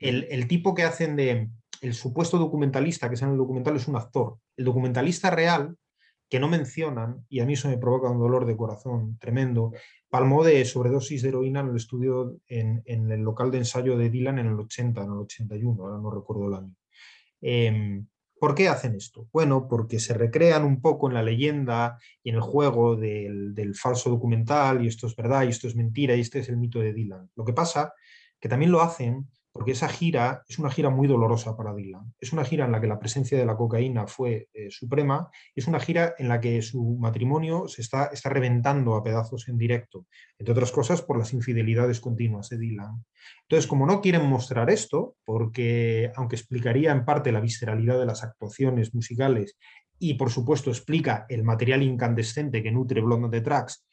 el, el, tipo que hacen de el supuesto documentalista que es en el documental es un actor. El documentalista real, que no mencionan, y a mí eso me provoca un dolor de corazón tremendo, palmó de sobredosis de heroína en el estudio, en, el local de ensayo de Dylan en el 80, en el 81, ahora no recuerdo el año. Em, ¿Por qué hacen esto? Bueno, porque se recrean un poco en la leyenda y en el juego del, falso documental, y esto es verdad, y esto es mentira, y este es el mito de Dylan. Lo que pasa que también lo hacen porque esa gira es una gira muy dolorosa para Dylan. Es una gira en la que la presencia de la cocaína fue eh, suprema, es una gira en la que su matrimonio se está, está reventando a pedazos en directo, entre otras cosas por las infidelidades continuas de Dylan. Entonces, como no quieren mostrar esto, porque aunque explicaría en parte la visceralidad de las actuaciones musicales y por supuesto explica el material incandescente que nutre Blonde de Tracks,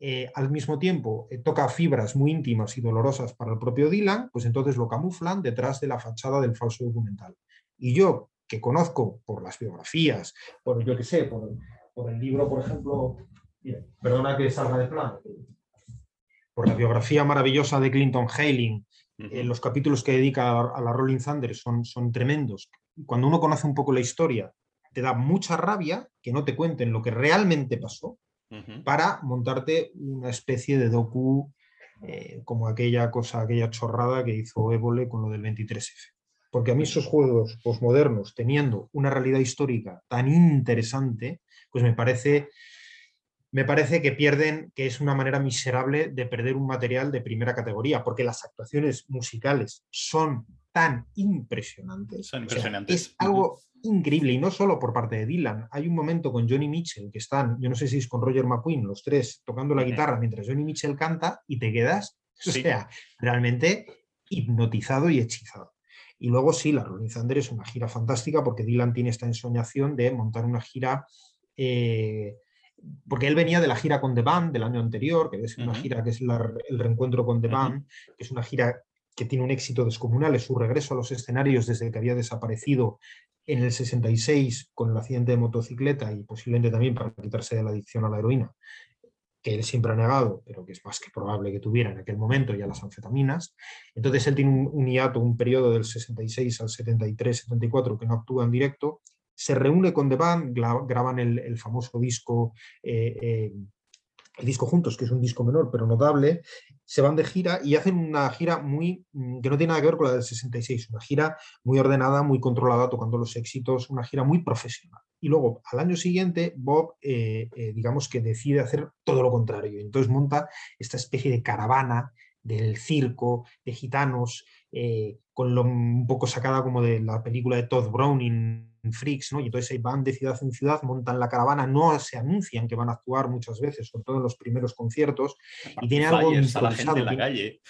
eh, al mismo tiempo eh, toca fibras muy íntimas y dolorosas para el propio Dylan, pues entonces lo camuflan detrás de la fachada del falso documental. Y yo, que conozco por las biografías, por yo que sé, por, el libro, por ejemplo, perdona que salga de plan, por la biografía maravillosa de Clinton Hailing, eh, los capítulos que dedica a, la Rolling Thunder son, son tremendos. Cuando uno conoce un poco la historia, te da mucha rabia que no te cuenten lo que realmente pasó, para montarte una especie de docu eh, como aquella cosa, aquella chorrada que hizo Évole con lo del 23F. Porque a mí esos juegos posmodernos, teniendo una realidad histórica tan interesante, pues me parece, me parece que pierden, que es una manera miserable de perder un material de primera categoría, porque las actuaciones musicales son tan impresionantes. Son impresionantes. es algo increíble y no solo por parte de Dylan. Hay un momento con Johnny Mitchell que están, yo no sé si es con Roger McQueen, los tres tocando la guitarra mientras Johnny Mitchell canta y te quedas, o sea, realmente hipnotizado y hechizado. Y luego sí, la Rolling Thunder es una gira fantástica porque Dylan tiene esta ensoñación de montar una gira, eh, porque él venía de la gira con The Band del año anterior, que es una gira que es el reencuentro con The Band, que es una gira que tiene un éxito descomunal, es su regreso a los escenarios desde que había desaparecido en el 66 con el accidente de motocicleta y posiblemente también para quitarse de la adicción a la heroína, que él siempre ha negado, pero que es más que probable que tuviera en aquel momento ya las anfetaminas. Entonces él tiene un, hiato, un periodo del 66 al 73, 74 que no actúa en directo, se reúne con The Band, graban el, famoso disco eh, eh, el disco juntos, que es un disco menor pero notable, se van de gira y hacen una gira muy mm, que no tiene nada que ver con la del 66, una gira muy ordenada, muy controlada, tocando los éxitos, una gira muy profesional. Y luego, al año siguiente, Bob, eh, digamos que decide hacer todo lo contrario. Entonces monta esta especie de caravana del circo, de gitanos, con lo un poco sacada como de la película de Todd Browning, Freaks, ¿no? Y entonces van de ciudad en ciudad, montan la caravana, no se anuncian que van a actuar muchas veces, sobre todo en los primeros conciertos, y tiene algo a la gente en la calle.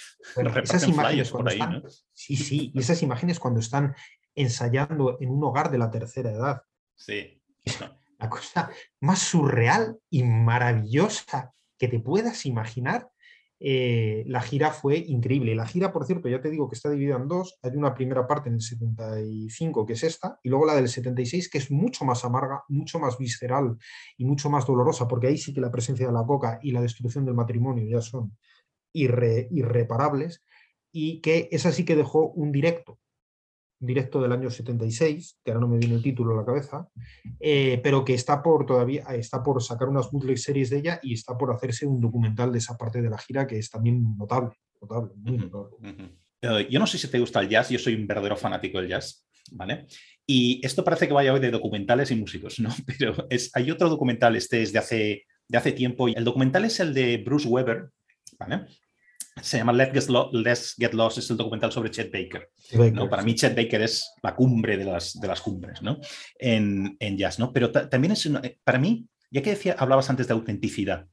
esas imágenes por ahí, ¿no? Sí, sí, y esas imágenes cuando están ensayando en un hogar de la tercera edad. Sí. La cosa más surreal y maravillosa que te puedas imaginar eh, la gira fue increíble. La gira, por cierto, ya te digo que está dividida en dos. Hay una primera parte en el 75, que es esta, y luego la del 76, que es mucho más amarga, mucho más visceral y mucho más dolorosa, porque ahí sí que la presencia de la coca y la destrucción del matrimonio ya son irreparables, y que esa sí que dejó un directo directo del año 76, que ahora no me viene el título a la cabeza, eh, pero que está por todavía, está por sacar unas bootleg series de ella y está por hacerse un documental de esa parte de la gira que es también notable, notable, muy notable. Yo no sé si te gusta el jazz, yo soy un verdadero fanático del jazz, ¿vale? Y esto parece que vaya hoy de documentales y músicos, ¿no? Pero es, hay otro documental, este es de hace, de hace tiempo, el documental es el de Bruce Weber, ¿vale? Se llama Let's Get, Lost, es el documental sobre Chet Baker. ¿no? Para mí Chet Baker es la cumbre de las, de las cumbres ¿no? en, en, jazz, ¿no? pero también es, eh, para mí, ya que decía, hablabas antes de autenticidad,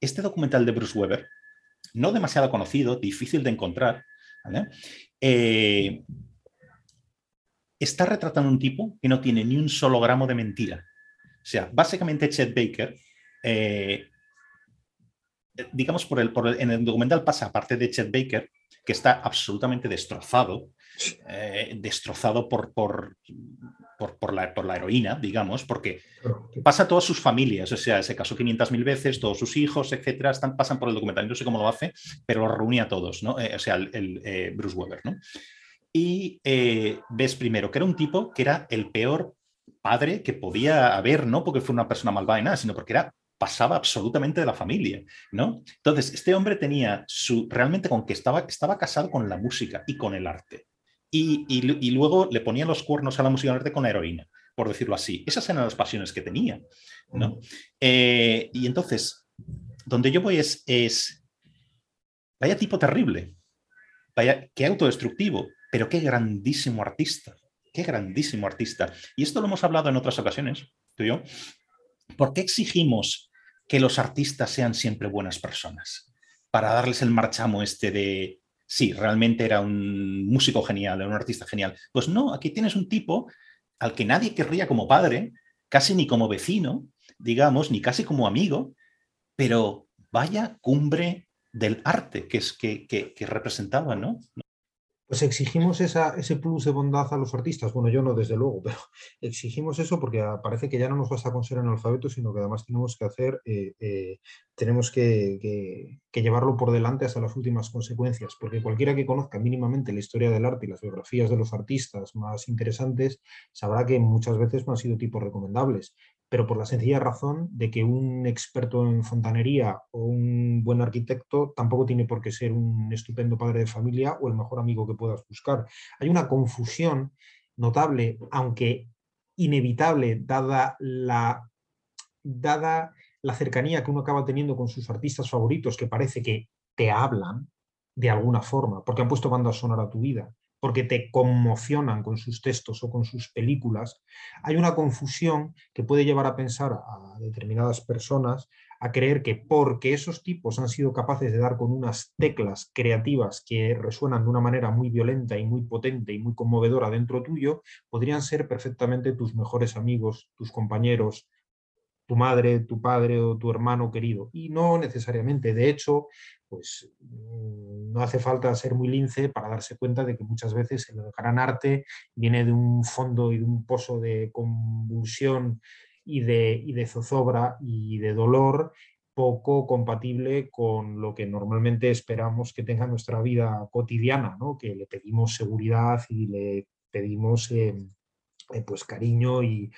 este documental de Bruce Weber, no demasiado conocido, difícil de encontrar, eh, está retratando un tipo que no tiene ni un solo gramo de mentira. O sea, básicamente Chet Baker eh, digamos, por el, por en el documental pasa, aparte de Chet Baker, que está absolutamente destrozado, eh, destrozado por, por, por, la, por la heroína, digamos, porque pasa a todas sus familias, o sea, se casó 500.000 veces, todos sus hijos, etcétera, están, pasan por el documental. No sé cómo lo hace, pero lo reúne a todos, ¿no? Eh, o sea, el, eh, Bruce Weber, ¿no? Y ves primero que era un tipo que era el peor padre que podía haber, no porque fue una persona malvada y nada, sino porque era pasaba absolutamente de la familia, ¿no? Entonces, este hombre tenía su, realmente con que estaba, estaba casado con la música y con el arte. Y, y, luego le ponía los cuernos a la música y al arte con la heroína, por decirlo así. Esas eran las pasiones que tenía, ¿no? Eh, y entonces, donde yo voy es, es, vaya tipo terrible, vaya, qué autodestructivo, pero qué grandísimo artista, qué grandísimo artista. Y esto lo hemos hablado en otras ocasiones, tú y yo. ¿Por qué exigimos que los artistas sean siempre buenas personas, para darles el marchamo este de, sí, realmente era un músico genial, era un artista genial. Pues no, aquí tienes un tipo al que nadie querría como padre, casi ni como vecino, digamos, ni casi como amigo, pero vaya cumbre del arte que, es, que, que representaba, ¿no? Pues exigimos ese plus de bondad a los artistas. Bueno, yo no, desde luego, pero exigimos eso porque parece que ya no nos basta con ser analfabetos, sino que además tenemos que hacer, eh, eh, tenemos que, llevarlo por delante hasta las últimas consecuencias, porque cualquiera que conozca mínimamente la historia del arte y las biografías de los artistas más interesantes sabrá que muchas veces no han sido tipos recomendables pero por la sencilla razón de que un experto en fontanería o un buen arquitecto tampoco tiene por qué ser un estupendo padre de familia o el mejor amigo que puedas buscar. Hay una confusión notable, aunque inevitable, dada la, dada la cercanía que uno acaba teniendo con sus artistas favoritos, que parece que te hablan de alguna forma, porque han puesto banda sonora a tu vida porque te conmocionan con sus textos o con sus películas, hay una confusión que puede llevar a pensar a determinadas personas a creer que porque esos tipos han sido capaces de dar con unas teclas creativas que resuenan de una manera muy violenta y muy potente y muy conmovedora dentro tuyo, podrían ser perfectamente tus mejores amigos, tus compañeros, tu madre, tu padre o tu hermano querido. Y no necesariamente. De hecho, pues no hace falta ser muy lince para darse cuenta de que muchas veces el gran arte viene de un fondo y de un pozo de convulsión y de, y de zozobra y de dolor poco compatible con lo que normalmente esperamos que tenga nuestra vida cotidiana, ¿no? que le pedimos seguridad y le pedimos eh, eh, pues cariño y,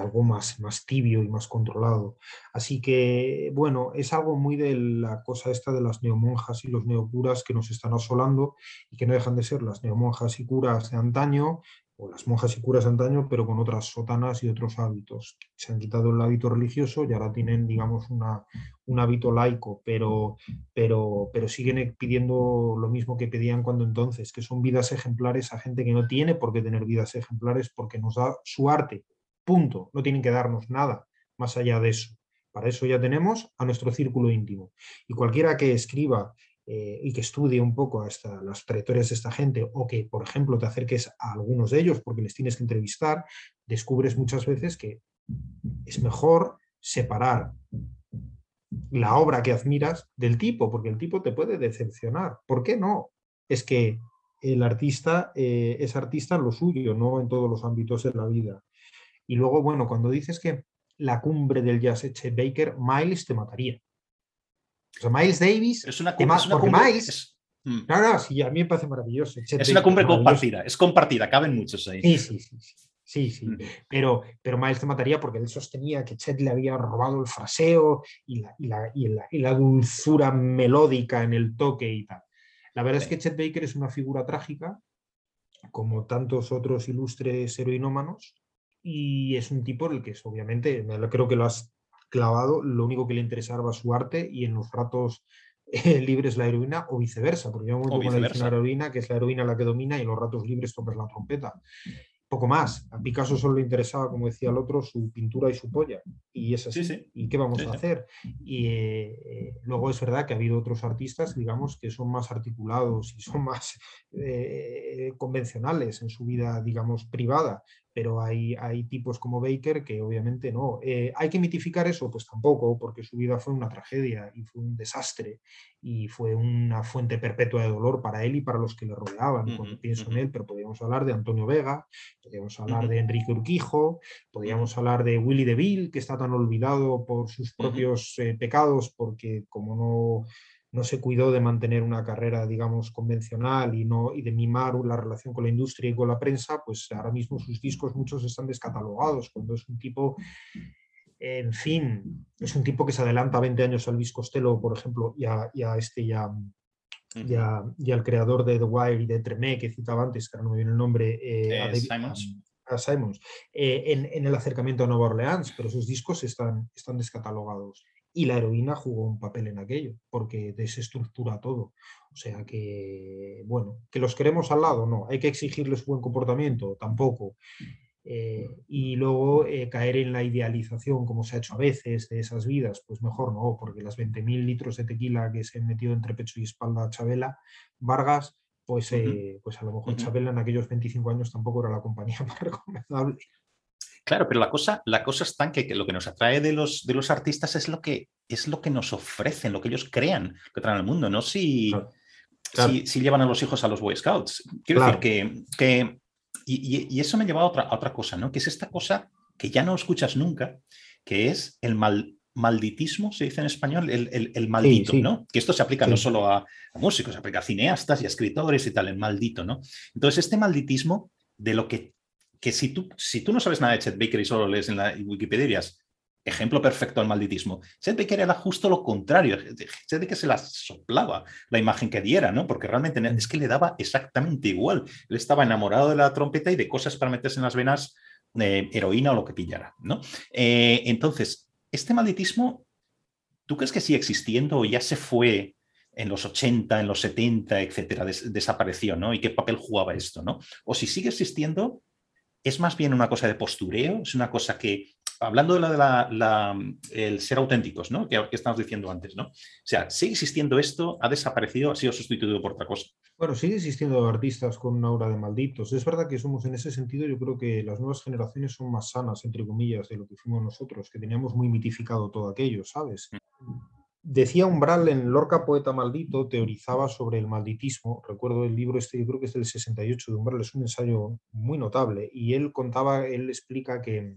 algo más, más tibio y más controlado. Así que, bueno, es algo muy de la cosa esta de las neomonjas y los neocuras que nos están asolando y que no dejan de ser las neomonjas y curas de antaño, las monjas y curas antaño, pero con otras sotanas y otros hábitos. Se han quitado el hábito religioso y ahora tienen, digamos, una, un hábito laico, pero, pero, pero siguen pidiendo lo mismo que pedían cuando entonces, que son vidas ejemplares a gente que no tiene por qué tener vidas ejemplares porque nos da su arte. Punto. No tienen que darnos nada más allá de eso. Para eso ya tenemos a nuestro círculo íntimo. Y cualquiera que escriba eh, y que estudie un poco hasta las trayectorias de esta gente o que, por ejemplo, te acerques a algunos de ellos porque les tienes que entrevistar, descubres muchas veces que es mejor separar la obra que admiras del tipo, porque el tipo te puede decepcionar. ¿Por qué no? Es que el artista eh, es artista en lo suyo, no en todos los ámbitos de la vida. Y luego, bueno, cuando dices que la cumbre del jazz es Chet Baker, Miles te mataría. O Miles Davis. Es una, cumbre, Miles. Mm. No, no, sí, a mí me parece maravilloso. es una cumbre compartida, es compartida, caben muchos ahí. Sí, sí, sí. Sí, sí, mm. pero, pero Miles te mataría porque él sostenía que Chet le había robado el fraseo y la, y la, y la, dulzura melódica en el toque y tal. La verdad es que Chet Baker es una figura trágica, como tantos otros ilustres heroinómanos, y es un tipo el que es, obviamente, creo que lo has clavado, lo único que le interesaba su arte y en los ratos eh, libres la heroína o viceversa, porque yo me con la heroína, que es la heroína la que domina y en los ratos libres tocas la trompeta poco más. A Picasso solo le interesaba, como decía el otro, su pintura y su polla. Y es así. ¿Y qué vamos a hacer? Y eh, luego es verdad que ha habido otros artistas, digamos, que son más articulados y son más eh, convencionales en su vida, digamos, privada. Pero hay, hay tipos como Baker que obviamente no. Eh, ¿Hay que mitificar eso? Pues tampoco, porque su vida fue una tragedia y fue un desastre y fue una fuente perpetua de dolor para él y para los que le rodeaban. Cuando pienso en él, pero podríamos hablar de Antonio Vega, podríamos hablar de Enrique Urquijo, podríamos hablar de Willy DeVille, que está tan olvidado por sus propios eh, pecados, porque como no, no se cuidó de mantener una carrera, digamos, convencional y, no, y de mimar la relación con la industria y con la prensa, pues ahora mismo sus discos muchos están descatalogados, cuando es un tipo en fin, es un tipo que se adelanta 20 años a Luis Costello, por ejemplo, y a, este ya, ya, al creador de The Wire y de Tremé, que citaba antes, que ahora no me viene el nombre, eh, a, Simons, eh, en, el acercamiento a Nueva Orleans, pero sus discos están, están descatalogados. Y la heroína jugó un papel en aquello, porque desestructura todo. O sea que, bueno, que los queremos al lado, no. Hay que exigirles buen comportamiento, tampoco. Eh, y luego eh, caer en la idealización, como se ha hecho a veces, de esas vidas, pues mejor no, porque las 20.000 litros de tequila que se metió entre pecho y espalda a Chabela Vargas, pues, eh, pues a lo mejor Chabela en aquellos 25 años tampoco era la compañía más recomendable. Claro, pero la cosa, la cosa está que, lo que nos atrae de los, de los artistas es lo, que, es lo que nos ofrecen, lo que ellos crean, que traen al mundo, no si, Si, llevan a los hijos a los Boy Scouts. Quiero decir que, que y, eso me lleva a otra, otra cosa, ¿no? Que es esta cosa que ya no escuchas nunca, que es el mal, malditismo, se dice en español, el, maldito, ¿no? Que esto se aplica no solo a, músicos, se aplica a cineastas y a escritores y tal, el maldito, ¿no? Entonces, este malditismo de lo que, que si, tú, si tú no sabes nada de Chet Baker y solo lees en la Wikipedia, ejemplo perfecto al malditismo. Chet Baker era justo lo contrario. Chet Baker se la soplaba la imagen que diera, ¿no? Porque realmente es que le daba exactamente igual. Él estaba enamorado de la trompeta y de cosas para meterse en las venas, eh, heroína o lo que pillara, ¿no? Eh, entonces, este malditismo, ¿tú crees que sigue existiendo o ya se fue en los 80, en los 70, etcétera, desapareció, ¿no? ¿Y qué papel jugaba esto, ¿no? O si sigue existiendo, es más bien una cosa de postureo, es una cosa que hablando de la, el ser auténticos, ¿no? Que, que estamos diciendo antes, ¿no? O sea, sigue existiendo esto, ha desaparecido, ha sido sustituido por otra cosa. Bueno, sigue existiendo artistas con una aura de malditos. Es verdad que somos en ese sentido, yo creo que las nuevas generaciones son más sanas, entre comillas, de lo que fuimos nosotros, que teníamos muy mitificado todo aquello, ¿sabes? Decía Umbral en Lorca Poeta Maldito, teorizaba sobre el malditismo. Recuerdo el libro este, yo creo que es del 68 de Umbral, es un ensayo muy notable. Y él contaba, él explica que,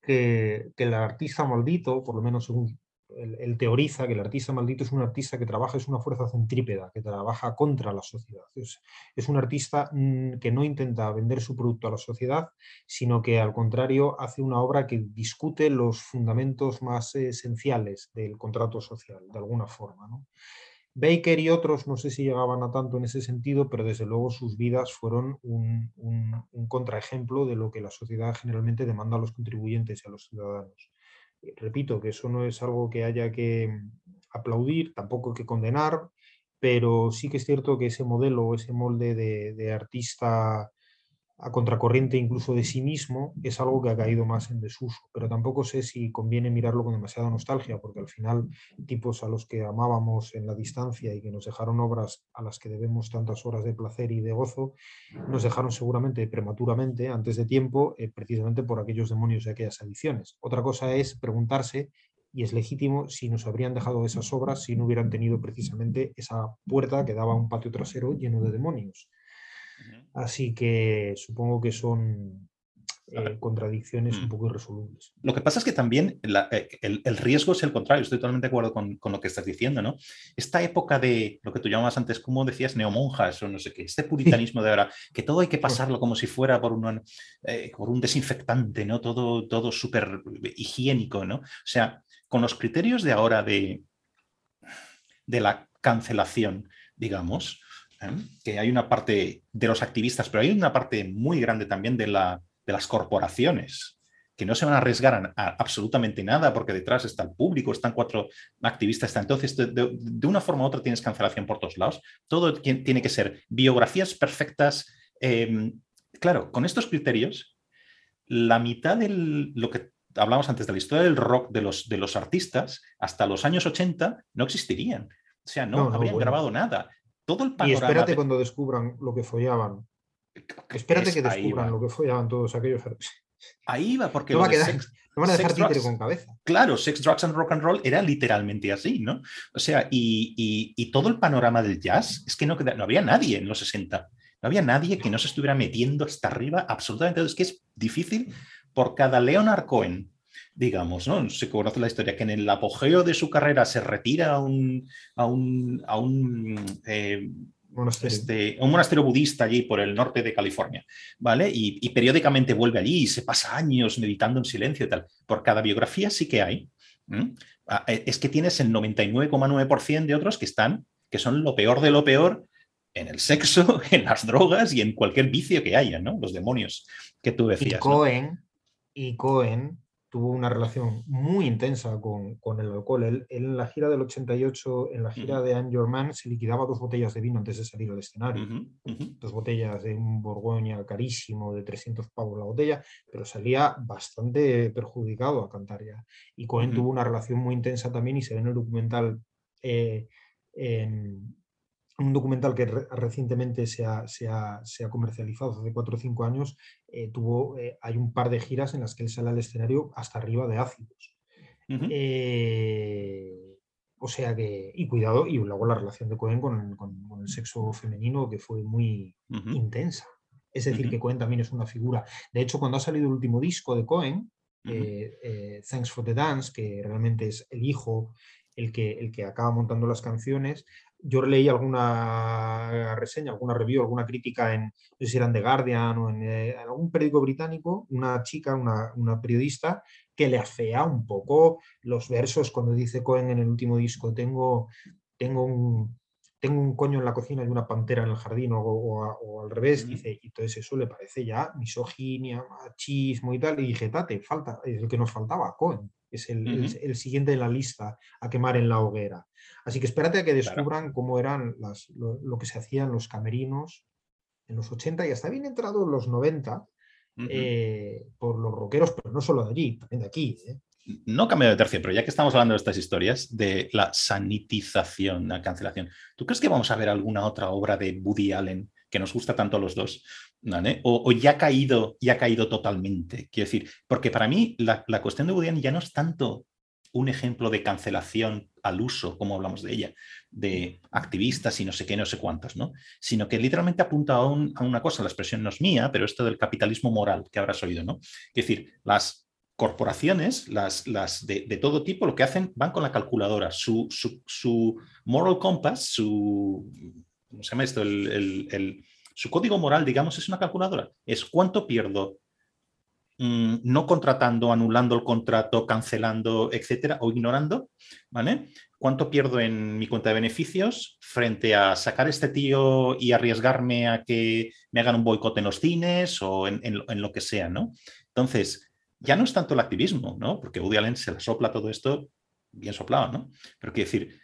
que, el artista maldito, por lo menos según él, teoriza que el artista maldito es un artista que trabaja, es una fuerza centrípeda, que trabaja contra la sociedad. Es, un artista mm, que no intenta vender su producto a la sociedad, sino que al contrario hace una obra que discute los fundamentos más esenciales del contrato social, de alguna forma. Baker y otros no sé si llegaban a tanto en ese sentido, pero desde luego sus vidas fueron un contraejemplo de lo que la sociedad generalmente demanda a los contribuyentes y a los ciudadanos repito que eso no es algo que haya que mm, aplaudir, tampoco que condenar, pero sí que es cierto que ese modelo, ese molde de artista a contracorriente incluso de sí mismo, es algo que ha caído más en desuso. Pero tampoco sé si conviene mirarlo con demasiada nostalgia, porque al final tipos a los que amábamos en la distancia y que nos dejaron obras a las que debemos tantas horas de placer y de gozo, nos dejaron seguramente prematuramente, antes de tiempo, eh, precisamente por aquellos demonios de aquellas ediciones. Otra cosa es preguntarse y es legítimo si nos habrían dejado esas obras si no hubieran tenido precisamente esa puerta que daba a un patio trasero lleno de demonios. Así que supongo que son eh, contradicciones un mm. poco irresolubles. Lo que pasa es que también eh, el, riesgo es el contrario, estoy totalmente de acuerdo con, lo que estás diciendo, ¿no? Esta época de lo que tú llamabas antes, como decías, neomonjas o no sé qué, este puritanismo de ahora, que todo hay que pasarlo como si fuera por, un, eh, por un desinfectante, ¿no? Todo, todo súper higiénico, ¿no? O sea, con los criterios de ahora de, de la cancelación, digamos, ¿eh? que hay una parte de los activistas, pero hay una parte muy grande también de, la, de las corporaciones que no se van a arriesgar a, absolutamente nada porque detrás está el público, están cuatro activistas. Entonces, de, una forma u otra tienes cancelación por todos lados. Todo tiene que ser biografías perfectas. Em, claro, con estos criterios, la mitad de lo que hablamos antes de la historia del rock de los, de los artistas, hasta los años 80, no existirían. O sea, no, habrían grabado nada todo el panorama. Y espérate cuando descubran lo que follaban. Espérate que descubran lo que follaban todos aquellos. Ahí va, porque. No, va a quedar, no van a dejar títere con cabeza. Claro, Sex, Drugs and Rock and Roll era literalmente así, ¿no? O sea, y, y, todo el panorama del jazz es que no, no había nadie en los 60. No había nadie que no se estuviera metiendo hasta arriba absolutamente. Es que es difícil por cada Leonard Cohen digamos, ¿no? Se conoce la historia, que en el apogeo de su carrera se retira a un, a un, a un, eh, monasterio. Este, un monasterio budista allí por el norte de California, ¿vale? Y, periódicamente vuelve allí y se pasa años meditando en silencio y tal. Por cada biografía sí que hay. Ah, eh, es que tienes el 99,9% de otros que están, que son lo peor de lo peor en el sexo, en las drogas y en cualquier vicio que haya, ¿no? Los demonios que tú decías. Y Cohen, y Cohen tuvo una relación muy intensa con, con el alcohol. Él, en la gira del 88, en la gira de I'm Your Man, se liquidaba dos botellas de vino antes de salir al escenario. Dos botellas de un Borgoña carísimo, de 300 pavos la botella, pero salía bastante perjudicado a cantar ya. Y Cohen tuvo una relación muy intensa también y se ve en el documental eh, en, un documental que recientemente se ha, comercializado hace cuatro o cinco años, eh, tuvo, eh, hay un par de giras en las que él sale al escenario hasta arriba de ácidos. Eh, o sea que, y cuidado, y luego la relación de Cohen con, el sexo femenino que fue muy intensa. Es decir, que Cohen también es una figura. De hecho, cuando ha salido el último disco de Cohen, Thanks for the Dance, que realmente es el hijo el que, el que acaba montando las canciones, yo leí alguna reseña, alguna review, alguna crítica en, no sé si eran The Guardian o eh, en, algún periódico británico, una chica, una, una, periodista, que le afea un poco los versos cuando dice Cohen en el último disco, tengo, tengo, un, tengo un coño en la cocina y una pantera en el jardín o, o, al revés, dice, y entonces eso le parece ya misoginia, machismo y tal, y dije, tate, falta, es el que nos faltaba, Cohen es el, siguiente en la lista a quemar en la hoguera. Así que espérate a que descubran cómo eran las, lo, que se hacía en los camerinos en los 80 y hasta bien entrado en los 90 eh, por los rockeros, pero no solo de allí, también de aquí. ¿eh? No cambio de tercio, pero ya que estamos hablando de estas historias, de la sanitización, la cancelación, ¿tú crees que vamos a ver alguna otra obra de Woody Allen que nos gusta tanto a los dos, o, ya ha caído, ya ha caído totalmente. Quiero decir, porque para mí la, cuestión de Woody ya no es tanto un ejemplo de cancelación al uso, como hablamos de ella, de activistas y no sé qué, no sé cuántos, ¿no? Sino que literalmente apunta a, una cosa, la expresión no es mía, pero esto del capitalismo moral que habrás oído, ¿no? Es decir, las corporaciones, las, las de, todo tipo, lo que hacen, van con la calculadora. Su, moral compass, su, ¿cómo se llama esto? El, su código moral, digamos, es una calculadora. Es cuánto pierdo mm, no contratando, anulando el contrato, cancelando, etcétera, o ignorando, ¿vale? ¿Cuánto pierdo en mi cuenta de beneficios frente a sacar este tío y arriesgarme a que me hagan un boicot en los cines o en, en lo que sea, ¿no? Entonces, ya no es tanto el activismo, ¿no? Porque Woody Allen se la sopla todo esto bien soplado, ¿no? Pero quiero decir,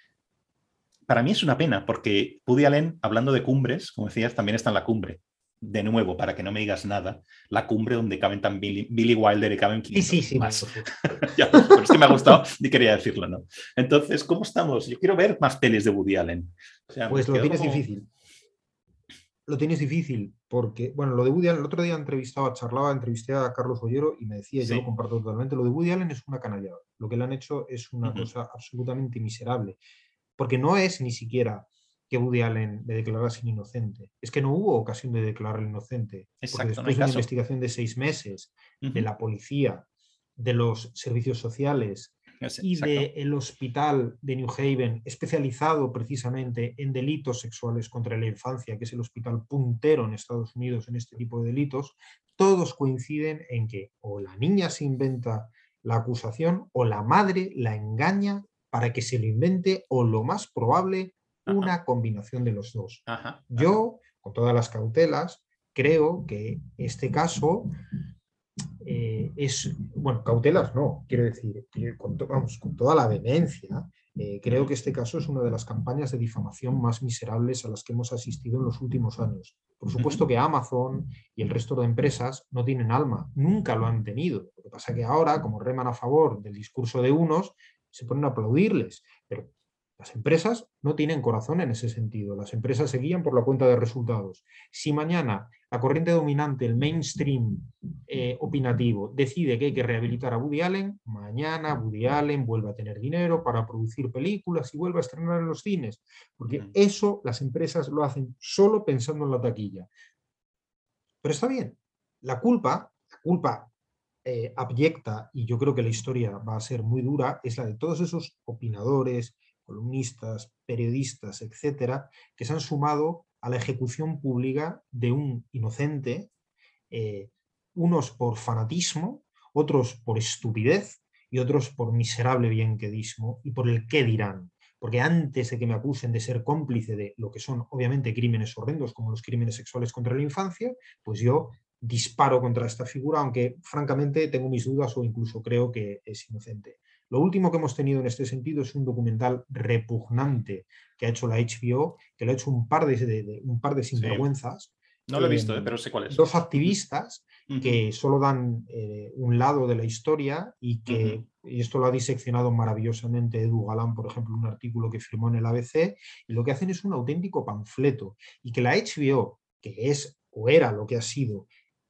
para mí es una pena porque Woody Allen, hablando de cumbres, como decías, también está en la cumbre. De nuevo, para que no me digas nada, la cumbre donde caben tan Billy, Wilder y caben 500 sí, sí, más. pero es que me ha gustado y quería decirlo, ¿no? Entonces, ¿cómo estamos? Yo quiero ver más pelis de Woody Allen. pues lo tienes difícil. Lo tienes difícil porque, bueno, lo de Woody Allen, el otro día entrevistaba, charlaba, entrevisté a Carlos Bollero y me decía, yo lo comparto totalmente, lo de Woody Allen es una canallada. Lo que le han hecho es una cosa absolutamente miserable. Porque no es ni siquiera que Woody Allen le declarase inocente. Es que no hubo ocasión de declararle inocente. Porque después de una investigación de seis meses de la policía, de los servicios sociales, y del hospital de New Haven, especializado precisamente en delitos sexuales contra la infancia, que es el hospital puntero en Estados Unidos en este tipo de delitos, todos coinciden en que o la niña se inventa la acusación o la madre la engaña para que se lo invente o lo más probable una combinación de los dos. Yo, con todas las cautelas, creo que este caso eh, es, bueno, cautelas no, quiero decir, con, vamos, con toda la vehemencia, eh, creo que este caso es una de las campañas de difamación más miserables a las que hemos asistido en los últimos años. Por supuesto que Amazon y el resto de empresas no tienen alma, nunca lo han tenido. Lo que pasa que ahora, como reman a favor del discurso de unos, se ponen a aplaudirles. Pero las empresas no tienen corazón en ese sentido. Las empresas se guían por la cuenta de resultados. Si mañana la corriente dominante, el mainstream eh, opinativo, decide que hay que rehabilitar a Woody Allen, mañana Woody Allen vuelve a tener dinero para producir películas y vuelve a estrenar en los cines. Porque eso las empresas lo hacen solo pensando en la taquilla. Pero está bien. La culpa, la culpa eh, abyecta, y yo creo que la historia va a ser muy dura, es la de todos esos opinadores, columnistas, periodistas, etcétera, que se han sumado a la ejecución pública de un inocente, eh, unos por fanatismo, otros por estupidez y otros por miserable bienquedismo y por el qué dirán. Porque antes de que me acusen de ser cómplice de lo que son obviamente crímenes horrendos como los crímenes sexuales contra la infancia, pues yo disparo contra esta figura, aunque francamente tengo mis dudas o incluso creo que es inocente. Lo último que hemos tenido en este sentido es un documental repugnante que ha hecho la HBO, que lo ha hecho un par de, un par de sinvergüenzas. No lo he visto, eh, pero sé cuál es. Dos activistas que solo dan eh, un lado de la historia y que, y esto lo ha diseccionado maravillosamente Edu Galán, por ejemplo, un artículo que firmó en el ABC, y lo que hacen es un auténtico panfleto. Y que la HBO, que es o era lo que ha sido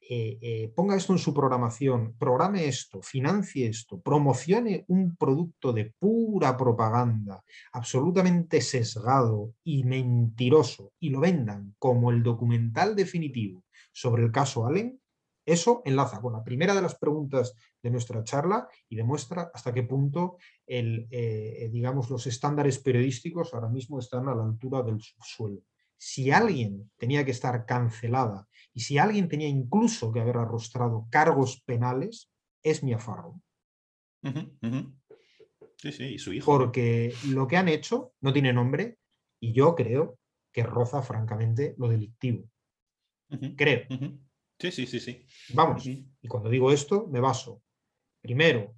eh, eh, ponga esto en su programación, programe esto, financie esto, promocione un producto de pura propaganda, absolutamente sesgado y mentiroso, y lo vendan como el documental definitivo sobre el caso Allen, eso enlaza con la primera de las preguntas de nuestra charla y demuestra hasta qué punto eh, los estándares periodísticos ahora mismo están a la altura del subsuelo. Si alguien tenía que estar cancelada y si alguien tenía incluso que haber arrostrado cargos penales, es Mia Farrow. Sí, sí, y su hijo. Porque lo que han hecho no tiene nombre y yo creo que roza francamente lo delictivo. Creo. Sí, sí, sí, sí. Vamos, y cuando digo esto, me baso, primero,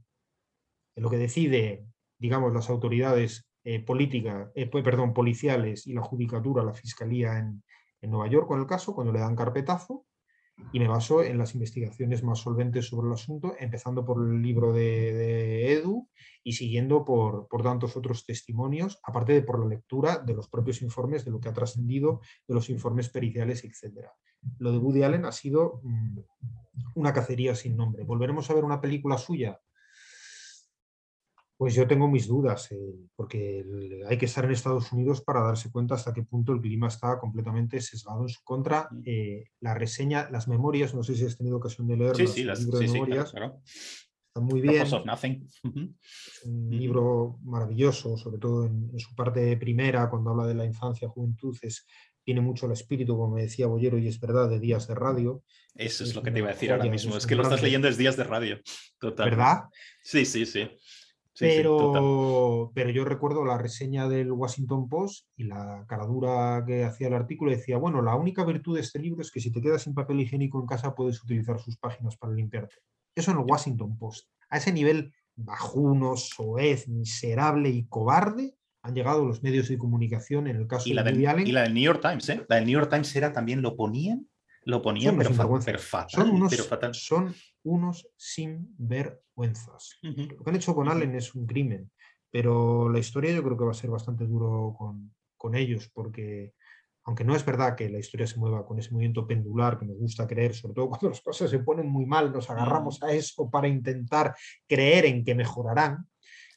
en lo que decide, digamos, las autoridades eh, políticas, eh, perdón, policiales y la judicatura, la fiscalía en, en Nueva York con el caso, cuando le dan carpetazo, y me baso en las investigaciones más solventes sobre el asunto, empezando por el libro de, Edu y siguiendo por, por, tantos otros testimonios, aparte de por la lectura de los propios informes, de lo que ha trascendido, de los informes periciales, etc. Lo de Woody Allen ha sido mm, una cacería sin nombre. ¿Volveremos a ver una película suya? Pues yo tengo mis dudas, eh, porque hay que estar en Estados Unidos para darse cuenta hasta qué punto el clima está completamente sesgado en su contra. Mm. Eh, la reseña, las memorias, no sé si has tenido ocasión de leer Sí, sí, las, libro sí, de sí, memorias, claro, claro. están muy bien. Of Nothing. Es un libro maravilloso, sobre todo en, en su parte primera, cuando habla de la infancia, juventud, es, tiene mucho el espíritu, como me decía Bollero, y es verdad, de días de radio, Eso es, Es lo que te iba a decir ahora mismo. es Es que lo estás leyendo es días de radio. Total. ¿verdad? Sí, sí, sí. Sí, sí, total. pero, pero yo recuerdo la reseña del Washington Post y la caradura que hacía el artículo decía, bueno, la única virtud de este libro es que si te quedas sin papel higiénico en casa puedes utilizar sus páginas para limpiarte. Eso en el Washington Post. A ese nivel bajuno, soez, miserable y cobarde han llegado los medios de comunicación en el caso Y la, de del, Woody Allen. y la del New York Times, ¿eh? La del New York Times era también, lo ponían, lo ponían, pero, fa- pero fatal. son, unos, pero fatal. son unos sinvergüenzas. Lo que han hecho con. Allen es un crimen, pero la historia yo creo que va a ser bastante duro con, con ellos, porque aunque no es verdad que la historia se mueva con ese movimiento pendular que nos gusta creer, sobre todo cuando las cosas se ponen muy mal, nos agarramos a eso para intentar creer en que mejorarán.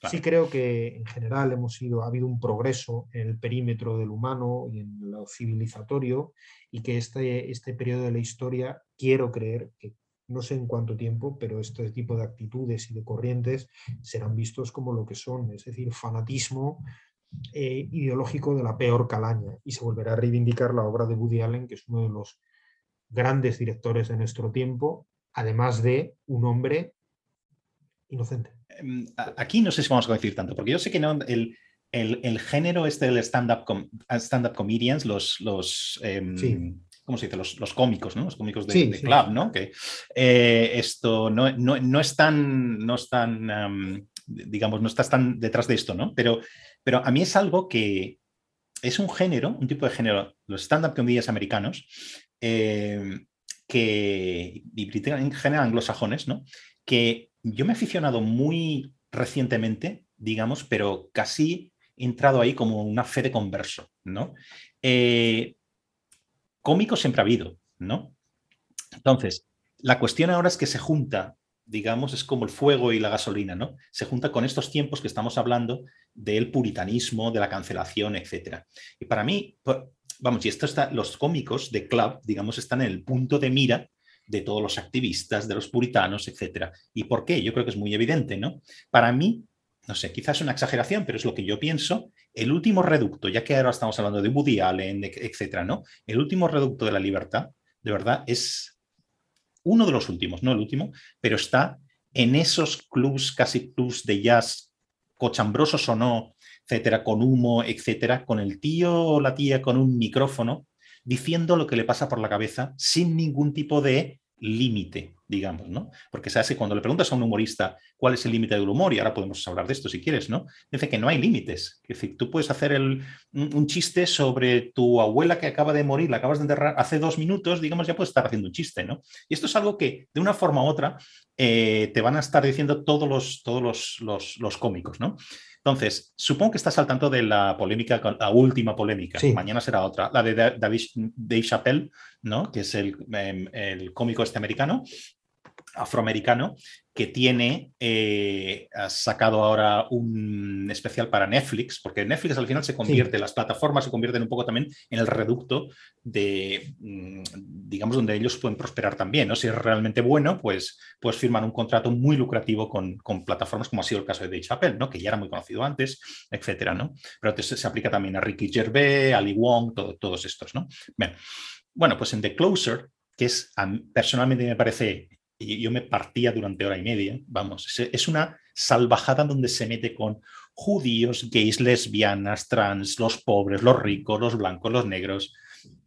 Sí creo que en general hemos ido, ha habido un progreso en el perímetro del humano y en lo civilizatorio y que este, este periodo de la historia quiero creer que no sé en cuánto tiempo, pero este tipo de actitudes y de corrientes serán vistos como lo que son, es decir, fanatismo eh, ideológico de la peor calaña y se volverá a reivindicar la obra de Woody Allen, que es uno de los grandes directores de nuestro tiempo, además de un hombre inocente. Em, Aquí no sé si vamos a coincidir tanto, porque yo sé que no, el, el, el género este del stand-up com- stand-up comedians, los, los em, Sí. ¿cómo se dice? Los, los cómicos, ¿no? Los cómicos de, Sí, de sí. club, ¿no? Que eh, esto no, no, no es tan, no es tan, em, digamos, no estás tan detrás de esto, ¿no? Pero, pero a mí es algo que es un género, un tipo de género, los stand-up comedians americanos, eh, que, y en general anglosajones, ¿no? Que yo me he aficionado muy recientemente, digamos, pero casi he entrado ahí como una fe de converso, ¿no? Eh, cómicos siempre ha habido, ¿no? Entonces, la cuestión ahora es que se junta, digamos, es como el fuego y la gasolina, ¿no? Se junta con estos tiempos que estamos hablando del puritanismo, de la cancelación, etc. Y para mí, pues, vamos, y esto está, los cómicos de club, digamos, están en el punto de mira de todos los activistas, de los puritanos, etc. ¿Y por qué? Yo creo que es muy evidente, ¿no? Para mí, no sé, quizás es una exageración, pero es lo que yo pienso, el último reducto, ya que ahora estamos hablando de Woody Allen, etc., ¿no? El último reducto de la libertad, de verdad, es uno de los últimos, no el último, pero está en esos clubs, casi clubs de jazz, cochambrosos o no, etcétera, con humo, etcétera, con el tío o la tía con un micrófono, diciendo lo que le pasa por la cabeza sin ningún tipo de límite, digamos, ¿no? Porque sabes que cuando le preguntas a un humorista cuál es el límite del humor, y ahora podemos hablar de esto si quieres, ¿no? Dice que no hay límites. Es decir, tú puedes hacer el, un, chiste sobre tu abuela que acaba de morir, la acabas de enterrar hace dos minutos, digamos, ya puedes estar haciendo un chiste, ¿no? Y esto es algo que de una forma u otra eh, te van a estar diciendo todos los, todos los, los, los cómicos, ¿no? Entonces, supongo que estás al tanto de la polémica, la última polémica, Sí. mañana será otra, la de David, Dave Chappelle, ¿no? que es el, em, el cómico este americano, afroamericano, que tiene, eh, ha sacado ahora un especial para Netflix, porque Netflix al final se convierte, las plataformas se convierten un poco también en el reducto de, mm, digamos, donde ellos pueden prosperar también, ¿no? Si es realmente bueno, pues, pues firman un contrato muy lucrativo con, con plataformas como ha sido el caso de Dave Chappelle, ¿no? Que ya era muy conocido antes, etcétera, ¿no? Pero entonces se aplica también a Ricky Gervais, Ali Wong, todo- todos estos, ¿no? Bien. Bueno, pues en The Closer, que es, personalmente me parece, y yo me partía durante hora y media, vamos, es, una salvajada donde se mete con judíos, gays, lesbianas, trans, los pobres, los ricos, los blancos, los negros,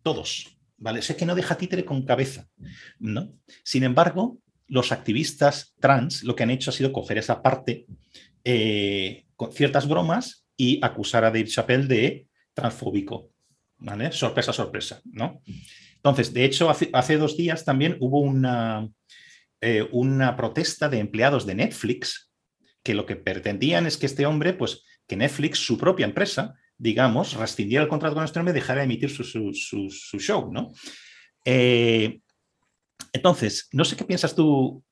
todos, ¿vale? Sé que no deja títere con cabeza, ¿no? Sin embargo, los activistas trans lo que han hecho ha sido coger esa parte eh, con ciertas bromas y acusar a Dave Chappelle de transfóbico, ¿vale? Sorpresa, sorpresa, ¿no? Entonces, de hecho, hace, hace dos días también hubo una, eh, una protesta de empleados de Netflix que lo que pretendían es que este hombre, pues que Netflix, su propia empresa, digamos, rescindiera el contrato con este hombre y dejara de emitir su, su, su, su show, ¿no? Eh, entonces, no sé qué piensas tú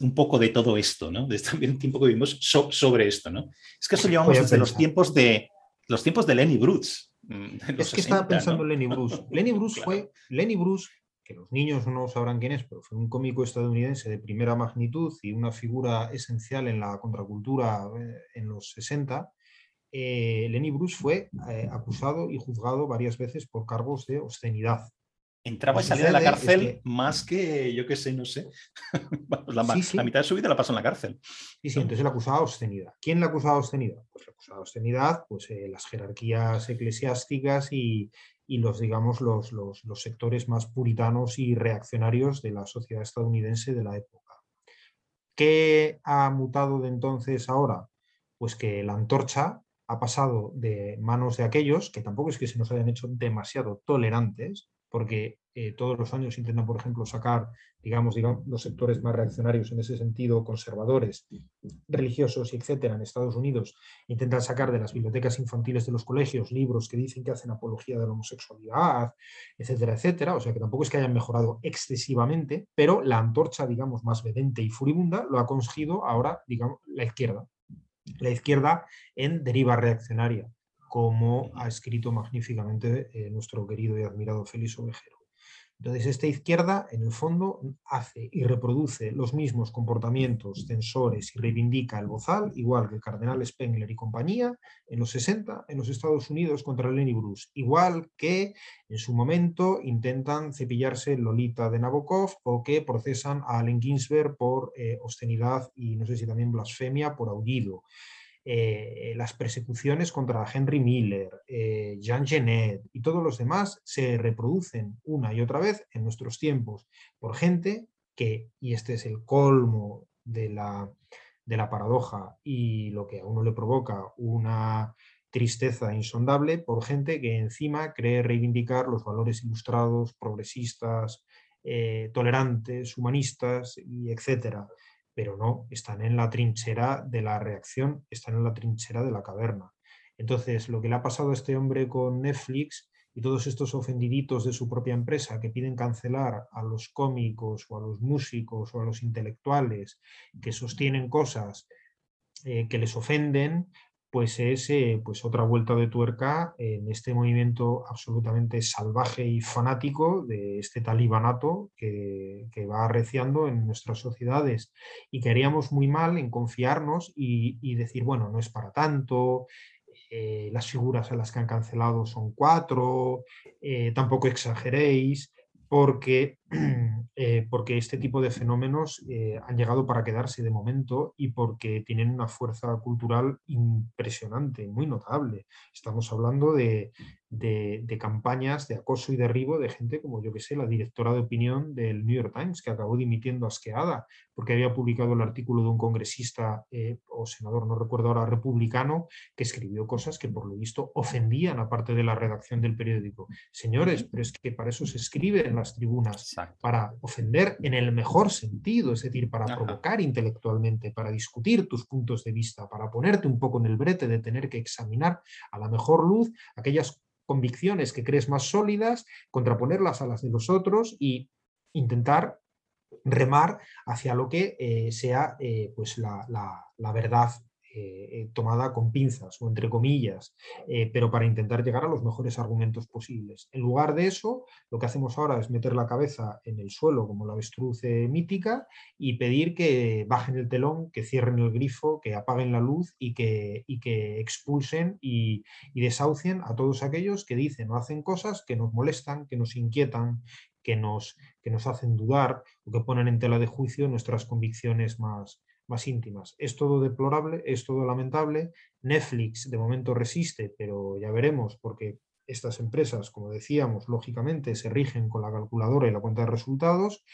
un poco de todo esto, ¿no? De el tiempo que vivimos sobre esto, ¿no? Es que eso llevamos desde los tiempos de los tiempos de Lenny Bruce. Mm, es que estaba pensando en Lenny Bruce. Lenny Bruce fue Lenny Bruce que los niños no sabrán quién es, pero fue un cómico estadounidense de primera magnitud y una figura esencial en la contracultura eh, en los 60, eh, Lenny Bruce fue eh, acusado y juzgado varias veces por cargos de obscenidad. Entraba y salía de la cárcel más que, yo qué sé, no sé. la, mitad de su vida la pasó en la cárcel. Sí, sí, entonces le acusaba de obscenidad. ¿Quién le acusaba de obscenidad? Pues le acusaba de obscenidad, pues las jerarquías eclesiásticas y, y los, digamos, los, los, sectores más puritanos y reaccionarios de la sociedad estadounidense de la época. ¿Qué ha mutado de entonces ahora? Pues que la antorcha ha pasado de manos de aquellos que tampoco es que se nos hayan hecho demasiado tolerantes, porque eh, todos los años intentan, por ejemplo, sacar, digamos, digamos, los sectores más reaccionarios en ese sentido, conservadores, religiosos, etcétera, en Estados Unidos, intentan sacar de las bibliotecas infantiles de los colegios libros que dicen que hacen apología de la homosexualidad, etcétera, etcétera. O sea que tampoco es que hayan mejorado excesivamente, pero la antorcha, digamos, más vedente y furibunda lo ha conseguido ahora, digamos, la izquierda. La izquierda en deriva reaccionaria como ha escrito magníficamente eh, nuestro querido y admirado Félix Ovejero. Entonces, esta izquierda, en el fondo, hace y reproduce los mismos comportamientos censores y reivindica el bozal, igual que el cardenal Spengler y compañía, en los 60 en los Estados Unidos contra Lenny Bruce, igual que en su momento intentan cepillarse Lolita de Nabokov o que procesan a Allen Ginsberg por eh, obscenidad y no sé si también blasfemia por aullido. Eh, las persecuciones contra Henry Miller, eh, Jean Genet y todos los demás se reproducen una y otra vez en nuestros tiempos por gente que, y este es el colmo de la, de la paradoja y lo que a uno le provoca una tristeza insondable, por gente que encima cree reivindicar los valores ilustrados, progresistas, eh, tolerantes, humanistas y etcétera pero no, están en la trinchera de la reacción, están en la trinchera de la caverna. Entonces, lo que le ha pasado a este hombre con Netflix y todos estos ofendiditos de su propia empresa que piden cancelar a los cómicos o a los músicos o a los intelectuales que sostienen cosas eh, que les ofenden, pues es eh, pues otra vuelta de tuerca en este movimiento absolutamente salvaje y fanático de este talibanato que, va arreciando en nuestras sociedades. Y que haríamos muy mal en confiarnos y, decir, bueno, no es para tanto, eh, las figuras a las que han cancelado son cuatro, eh, tampoco exageréis, porque, eh, porque este tipo de fenómenos eh, han llegado para quedarse de momento y porque tienen una fuerza cultural impresionante, muy notable. Estamos hablando de, de, campañas de acoso y derribo de gente como yo que sé, la directora de opinión del New York Times, que acabó dimitiendo asqueada porque había publicado el artículo de un congresista eh, o senador, no recuerdo ahora, republicano, que escribió cosas que por lo visto ofendían a parte de la redacción del periódico. Señores, pero es que para eso se escribe en las tribunas, para ofender en el mejor sentido, es decir, para provocar intelectualmente, para discutir tus puntos de vista, para ponerte un poco en el brete de tener que examinar a la mejor luz aquellas convicciones que crees más sólidas, contraponerlas a las de los otros y intentar remar hacia lo que eh, sea eh, pues la, la, verdad eh, eh, tomada con pinzas o entre comillas, eh, pero para intentar llegar a los mejores argumentos posibles. En lugar de eso, lo que hacemos ahora es meter la cabeza en el suelo como la avestruz mítica y pedir que bajen el telón, que cierren el grifo, que apaguen la luz y que, y que expulsen y, desahucien a todos aquellos que dicen o hacen cosas que nos molestan, que nos inquietan, que nos, que nos hacen dudar o que ponen en tela de juicio nuestras convicciones más, más íntimas. Es todo deplorable, es todo lamentable. Netflix de momento resiste, pero ya veremos porque estas empresas, como decíamos, lógicamente se rigen con la calculadora y la cuenta de resultados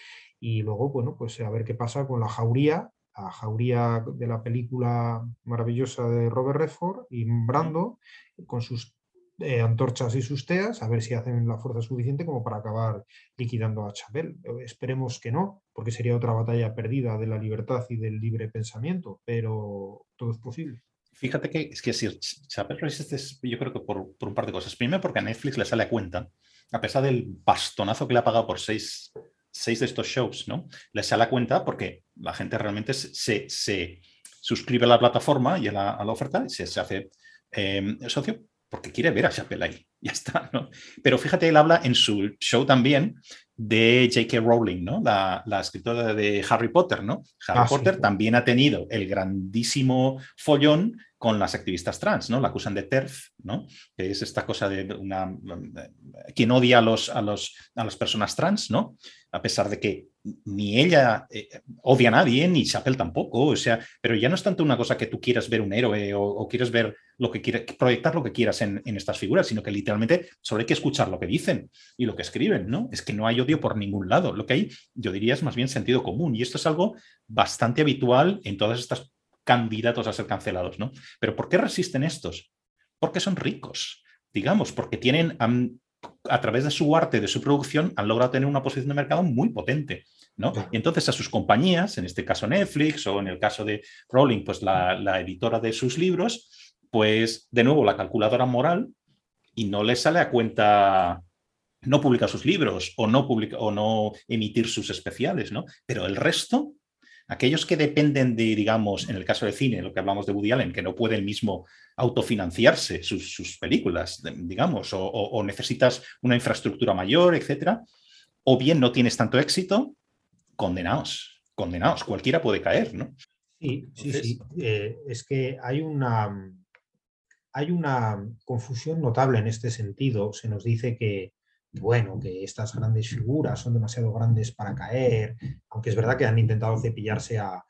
y luego, bueno, pues a ver qué pasa con la jauría, la jauría de la película maravillosa de Robert Redford y Brando, con sus eh, antorchas y sus teas, a ver si hacen la fuerza suficiente como para acabar liquidando a Chapel. Esperemos que no, porque sería otra batalla perdida de la libertad y del libre pensamiento, pero todo es posible. Fíjate que es que si Chapel resiste, yo creo que por, un par de cosas. Primero, porque a Netflix le sale a cuenta, a pesar del bastonazo que le ha pagado por seis, seis de estos shows, ¿no? Les sale a cuenta porque la gente realmente se, se suscribe a la plataforma y a la, oferta y se, hace eh, socio porque quiere ver a Chappelle ahí. Ya está, ¿no? Pero fíjate, él habla en su show también de J.K. Rowling, ¿no? La, escritora de Harry Potter, ¿no? Harry ah, Potter también ha tenido el grandísimo follón con las activistas trans, ¿no? La acusan de TERF, ¿no? Que es esta cosa de una... quien odia a, los, a, los, a las personas trans, ¿no? A pesar de que ni ella eh, odia a nadie, ni Chappelle tampoco, o sea, pero ya no es tanto una cosa que tú quieras ver un héroe o, quieres ver lo que quieras, proyectar lo que quieras en, en, estas figuras, sino que literalmente solo hay que escuchar lo que dicen y lo que escriben, ¿no? Es que no hay odio por ningún lado, lo que hay, yo diría, es más bien sentido común y esto es algo bastante habitual en todas estas candidatos a ser cancelados, ¿no? Pero ¿por qué resisten estos? Porque son ricos, digamos, porque tienen, a través de su arte, de su producción, han logrado tener una posición de mercado muy potente, ¿no? Y entonces a sus compañías, en este caso Netflix o en el caso de Rowling, pues la, editora de sus libros, pues de nuevo la calculadora moral y no les sale a cuenta no publicar sus libros o no, publica, o no emitir sus especiales, ¿no? Pero el resto Aquellos que dependen de, digamos, en el caso de cine, lo que hablamos de Woody Allen, que no puede el mismo autofinanciarse sus, películas, digamos, o, necesitas una infraestructura mayor, etcétera, o bien no tienes tanto éxito, condenaos, condenaos, cualquiera puede caer, ¿no? Sí, sí, sí. Eh, es que hay una, hay una confusión notable en este sentido. Se nos dice que bueno, que estas grandes figuras son demasiado grandes para caer, aunque es verdad que han intentado cepillarse a,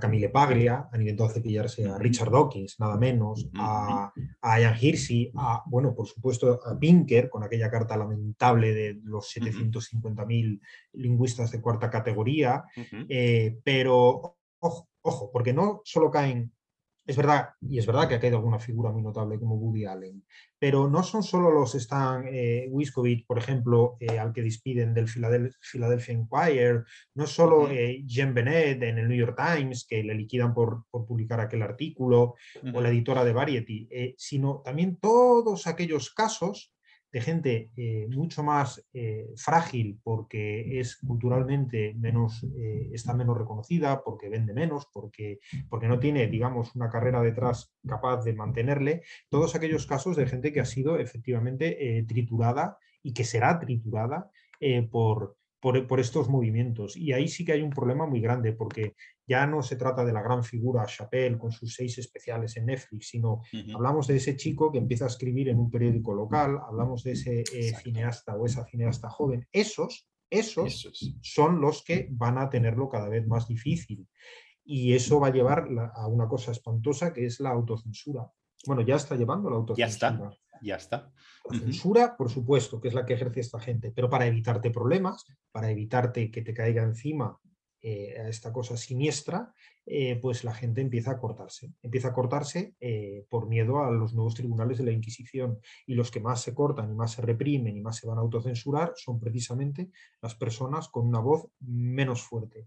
Camille Paglia, han intentado cepillarse a Richard Dawkins, nada menos, a, a Ian Hersey, a, bueno, por supuesto, a Pinker, con aquella carta lamentable de los 750.000 lingüistas de cuarta categoría, eh, pero ojo, ojo, porque no solo caen es verdad, y es verdad que ha caído alguna figura muy notable como Woody Allen, pero no son solo los Stan eh, por ejemplo, eh, al que despiden del Philadelphia Inquirer, no solo eh, Jen Bennett en el New York Times, que le liquidan por, publicar aquel artículo, o la editora de Variety, eh, sino también todos aquellos casos de gente eh, mucho más eh, frágil porque es culturalmente menos, eh, está menos reconocida, porque vende menos, porque, porque no tiene, digamos, una carrera detrás capaz de mantenerle, todos aquellos casos de gente que ha sido efectivamente triturada y que será triturada por, por, estos movimientos. Y ahí sí que hay un problema muy grande, porque ya no se trata de la gran figura Chappelle con sus seis especiales en Netflix, sino hablamos de ese chico que empieza a escribir en un periódico local, hablamos de ese eh, cineasta o esa cineasta joven. Esos, esos son los que van a tenerlo cada vez más difícil. Y eso va a llevar a una cosa espantosa que es la autocensura. Bueno, ya está llevando la autocensura. Ya está ya está. La censura, por supuesto, que es la que ejerce esta gente, pero para evitarte problemas, para evitarte que te caiga encima eh, esta cosa siniestra, eh, pues la gente empieza a cortarse. Empieza a cortarse eh, por miedo a los nuevos tribunales de la Inquisición. Y los que más se cortan y más se reprimen y más se van a autocensurar son precisamente las personas con una voz menos fuerte.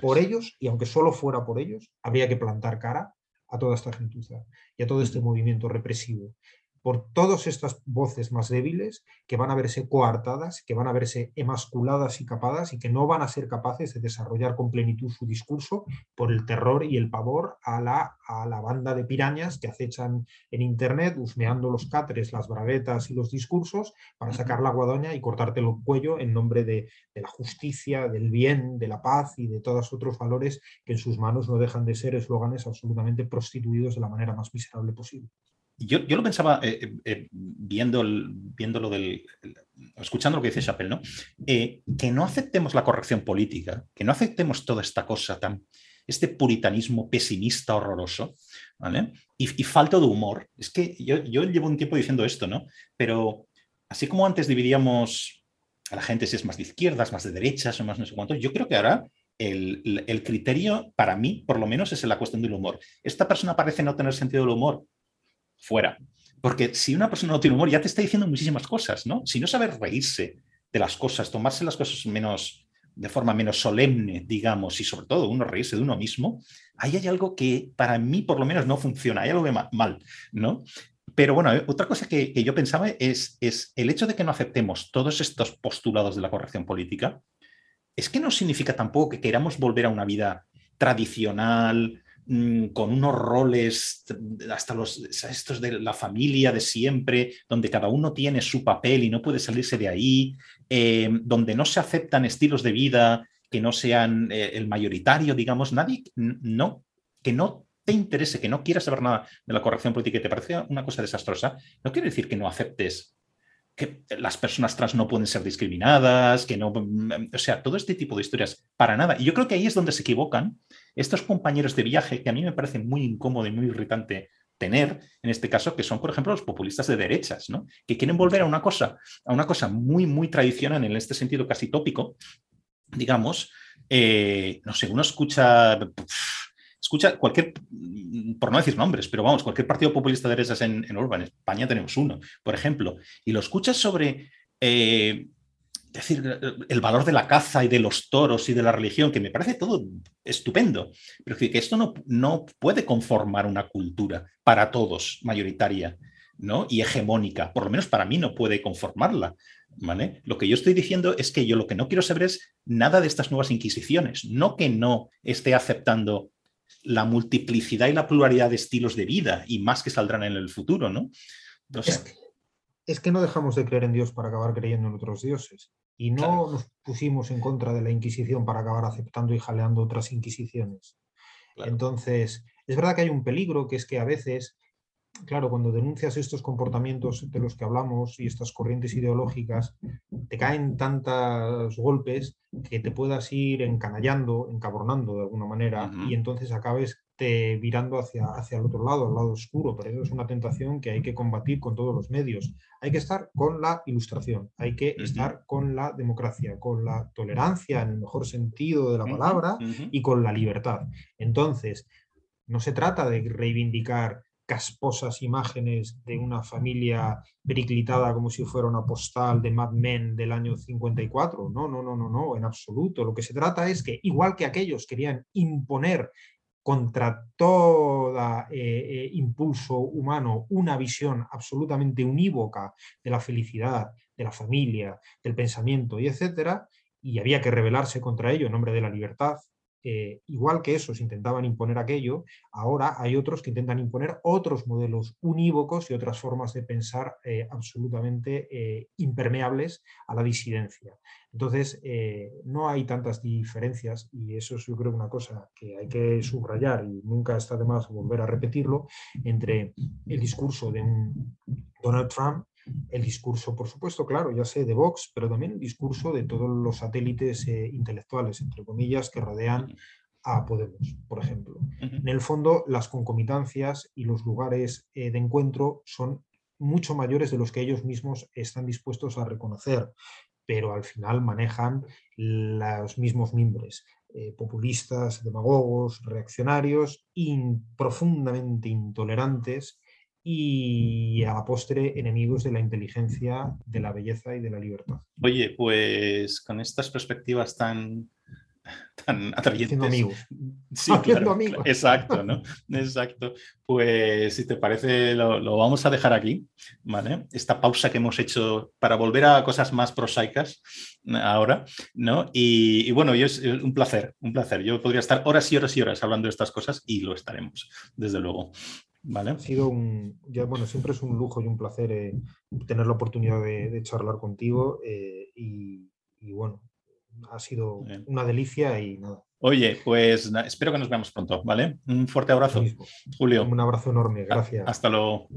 por ellos, y aunque solo fuera por ellos, habría que plantar cara a toda esta gentuza y a todo este movimiento represivo por todas estas voces más débiles que van a verse coartadas, que van a verse emasculadas y capadas y que no van a ser capaces de desarrollar con plenitud su discurso por el terror y el pavor a la, a la banda de pirañas que acechan en Internet, husmeando los cáteres, las braguetas y los discursos para sacar la guadoña y cortarte el cuello en nombre de, de la justicia, del bien, de la paz y de todos otros valores que en sus manos no dejan de ser eslóganes absolutamente prostituidos de la manera más miserable posible. Yo, lo pensaba eh, eh, eh, viendo, lo del, escuchando lo que dice Chappelle, ¿no? que no aceptemos la corrección política, que no aceptemos toda esta cosa tan, este puritanismo pesimista horroroso, ¿vale? Y, falta de humor. Es que yo, llevo un tiempo diciendo esto, ¿no? Pero así como antes dividíamos a la gente si es más de izquierdas, más de derechas o más no sé cuántos, yo creo que ahora el, el, criterio, para mí, por lo menos, es la cuestión del humor. Esta persona parece no tener sentido del humor fuera. Porque si una persona no tiene humor, ya te está diciendo muchísimas cosas, ¿no? Si no sabe reírse de las cosas, tomarse las cosas menos, de forma menos solemne, digamos, y sobre todo uno reírse de uno mismo, ahí hay algo que para mí por lo menos no funciona, hay algo de mal, ¿no? Pero bueno, eh, otra cosa que, yo pensaba es, es, el hecho de que no aceptemos todos estos postulados de la corrección política, es que no significa tampoco que queramos volver a una vida tradicional, con unos roles, hasta los estos de la familia de siempre, donde cada uno tiene su papel y no puede salirse de ahí, eh, donde no se aceptan estilos de vida que no sean eh, el mayoritario, digamos, nadie, no, que no te interese, que no quieras saber nada de la corrección política y te parece una cosa desastrosa, no quiere decir que no aceptes que las personas trans no pueden ser discriminadas, que no, mm, o sea, todo este tipo de historias, para nada. Y yo creo que ahí es donde se equivocan estos compañeros de viaje, que a mí me parece muy incómodo y muy irritante tener, en este caso, que son, por ejemplo, los populistas de derechas, ¿no? Que quieren volver a una cosa, a una cosa muy, muy tradicional, en este sentido casi tópico, digamos, eh, no sé, uno escucha escucha cualquier, por no decir nombres, pero vamos, cualquier partido populista de derechas en, en Urban, España tenemos uno, por ejemplo, y lo escuchas sobre eh, decir el valor de la caza y de los toros y de la religión, que me parece todo estupendo, pero que, esto no, no puede conformar una cultura para todos, mayoritaria. ¿no? y hegemónica, por lo menos para mí no puede conformarla. ¿Vale? Lo que yo estoy diciendo es que yo lo que no quiero saber es nada de estas nuevas inquisiciones, no que no esté aceptando la multiplicidad y la pluralidad de estilos de vida y más que saldrán en el futuro, ¿no? es, que, no dejamos de creer en Dios para acabar creyendo en otros dioses. Y no nos pusimos en contra de la Inquisición para acabar aceptando y jaleando otras Inquisiciones. Entonces, es verdad que hay un peligro, que es que a veces claro, cuando denuncias estos comportamientos de los que hablamos y estas corrientes ideológicas, te caen tantos golpes que te puedas ir encanallando, encabronando de alguna manera, y entonces acabes virando hacia, hacia el otro lado, al lado oscuro. Pero eso es una tentación que hay que combatir con todos los medios. Hay que estar con la ilustración, hay que estar con la democracia, con la tolerancia en el mejor sentido de la palabra y con la libertad. Entonces, no se trata de reivindicar casposas imágenes de una familia periclitada como si fuera una postal de Mad Men del año 54. No, no, no, no, no, en absoluto. Lo que se trata es que, igual que aquellos querían imponer contra todo eh, eh, impulso humano una visión absolutamente unívoca de la felicidad, de la familia, del pensamiento y etcétera, y había que rebelarse contra ello en nombre de la libertad, eh, igual que esos intentaban imponer aquello, ahora hay otros que intentan imponer otros modelos unívocos y otras formas de pensar eh, absolutamente eh, impermeables a la disidencia. Entonces, no hay tantas diferencias y eso es yo creo una cosa que hay que subrayar y nunca está de más volver a repetirlo entre el discurso de Donald Trump el discurso, por supuesto, claro, ya sé, de Vox, pero también el discurso de todos los satélites eh, intelectuales, entre comillas, que rodean a Podemos, por ejemplo. En el fondo, las concomitancias y los lugares eh, de encuentro son mucho mayores de los que ellos mismos están dispuestos a reconocer, pero al final manejan los mismos mimbres. Eh, populistas, demagogos, reaccionarios, profundamente intolerantes y a la postre enemigos de la inteligencia, de la belleza y de la libertad. Oye, pues con estas perspectivas tan, tan atrayentes. amigos. Sí, claro, amigos. exacto, ¿no? Exacto. Pues si te parece, lo, vamos a dejar aquí, ¿vale? Esta pausa que hemos hecho para volver a cosas más prosaicas ahora, ¿no? Y, y bueno, yo es un placer, un placer. Yo podría estar horas y horas y horas hablando de estas cosas y lo estaremos, desde luego. ¿Vale? Ha sido un, ya, bueno, siempre es un lujo y un placer eh, tener la oportunidad de, charlar contigo eh, y, bueno, ha sido una delicia y nada. Oye, pues espero que nos veamos pronto, ¿vale? Un fuerte abrazo, Julio. Un abrazo enorme, gracias. Hasta luego.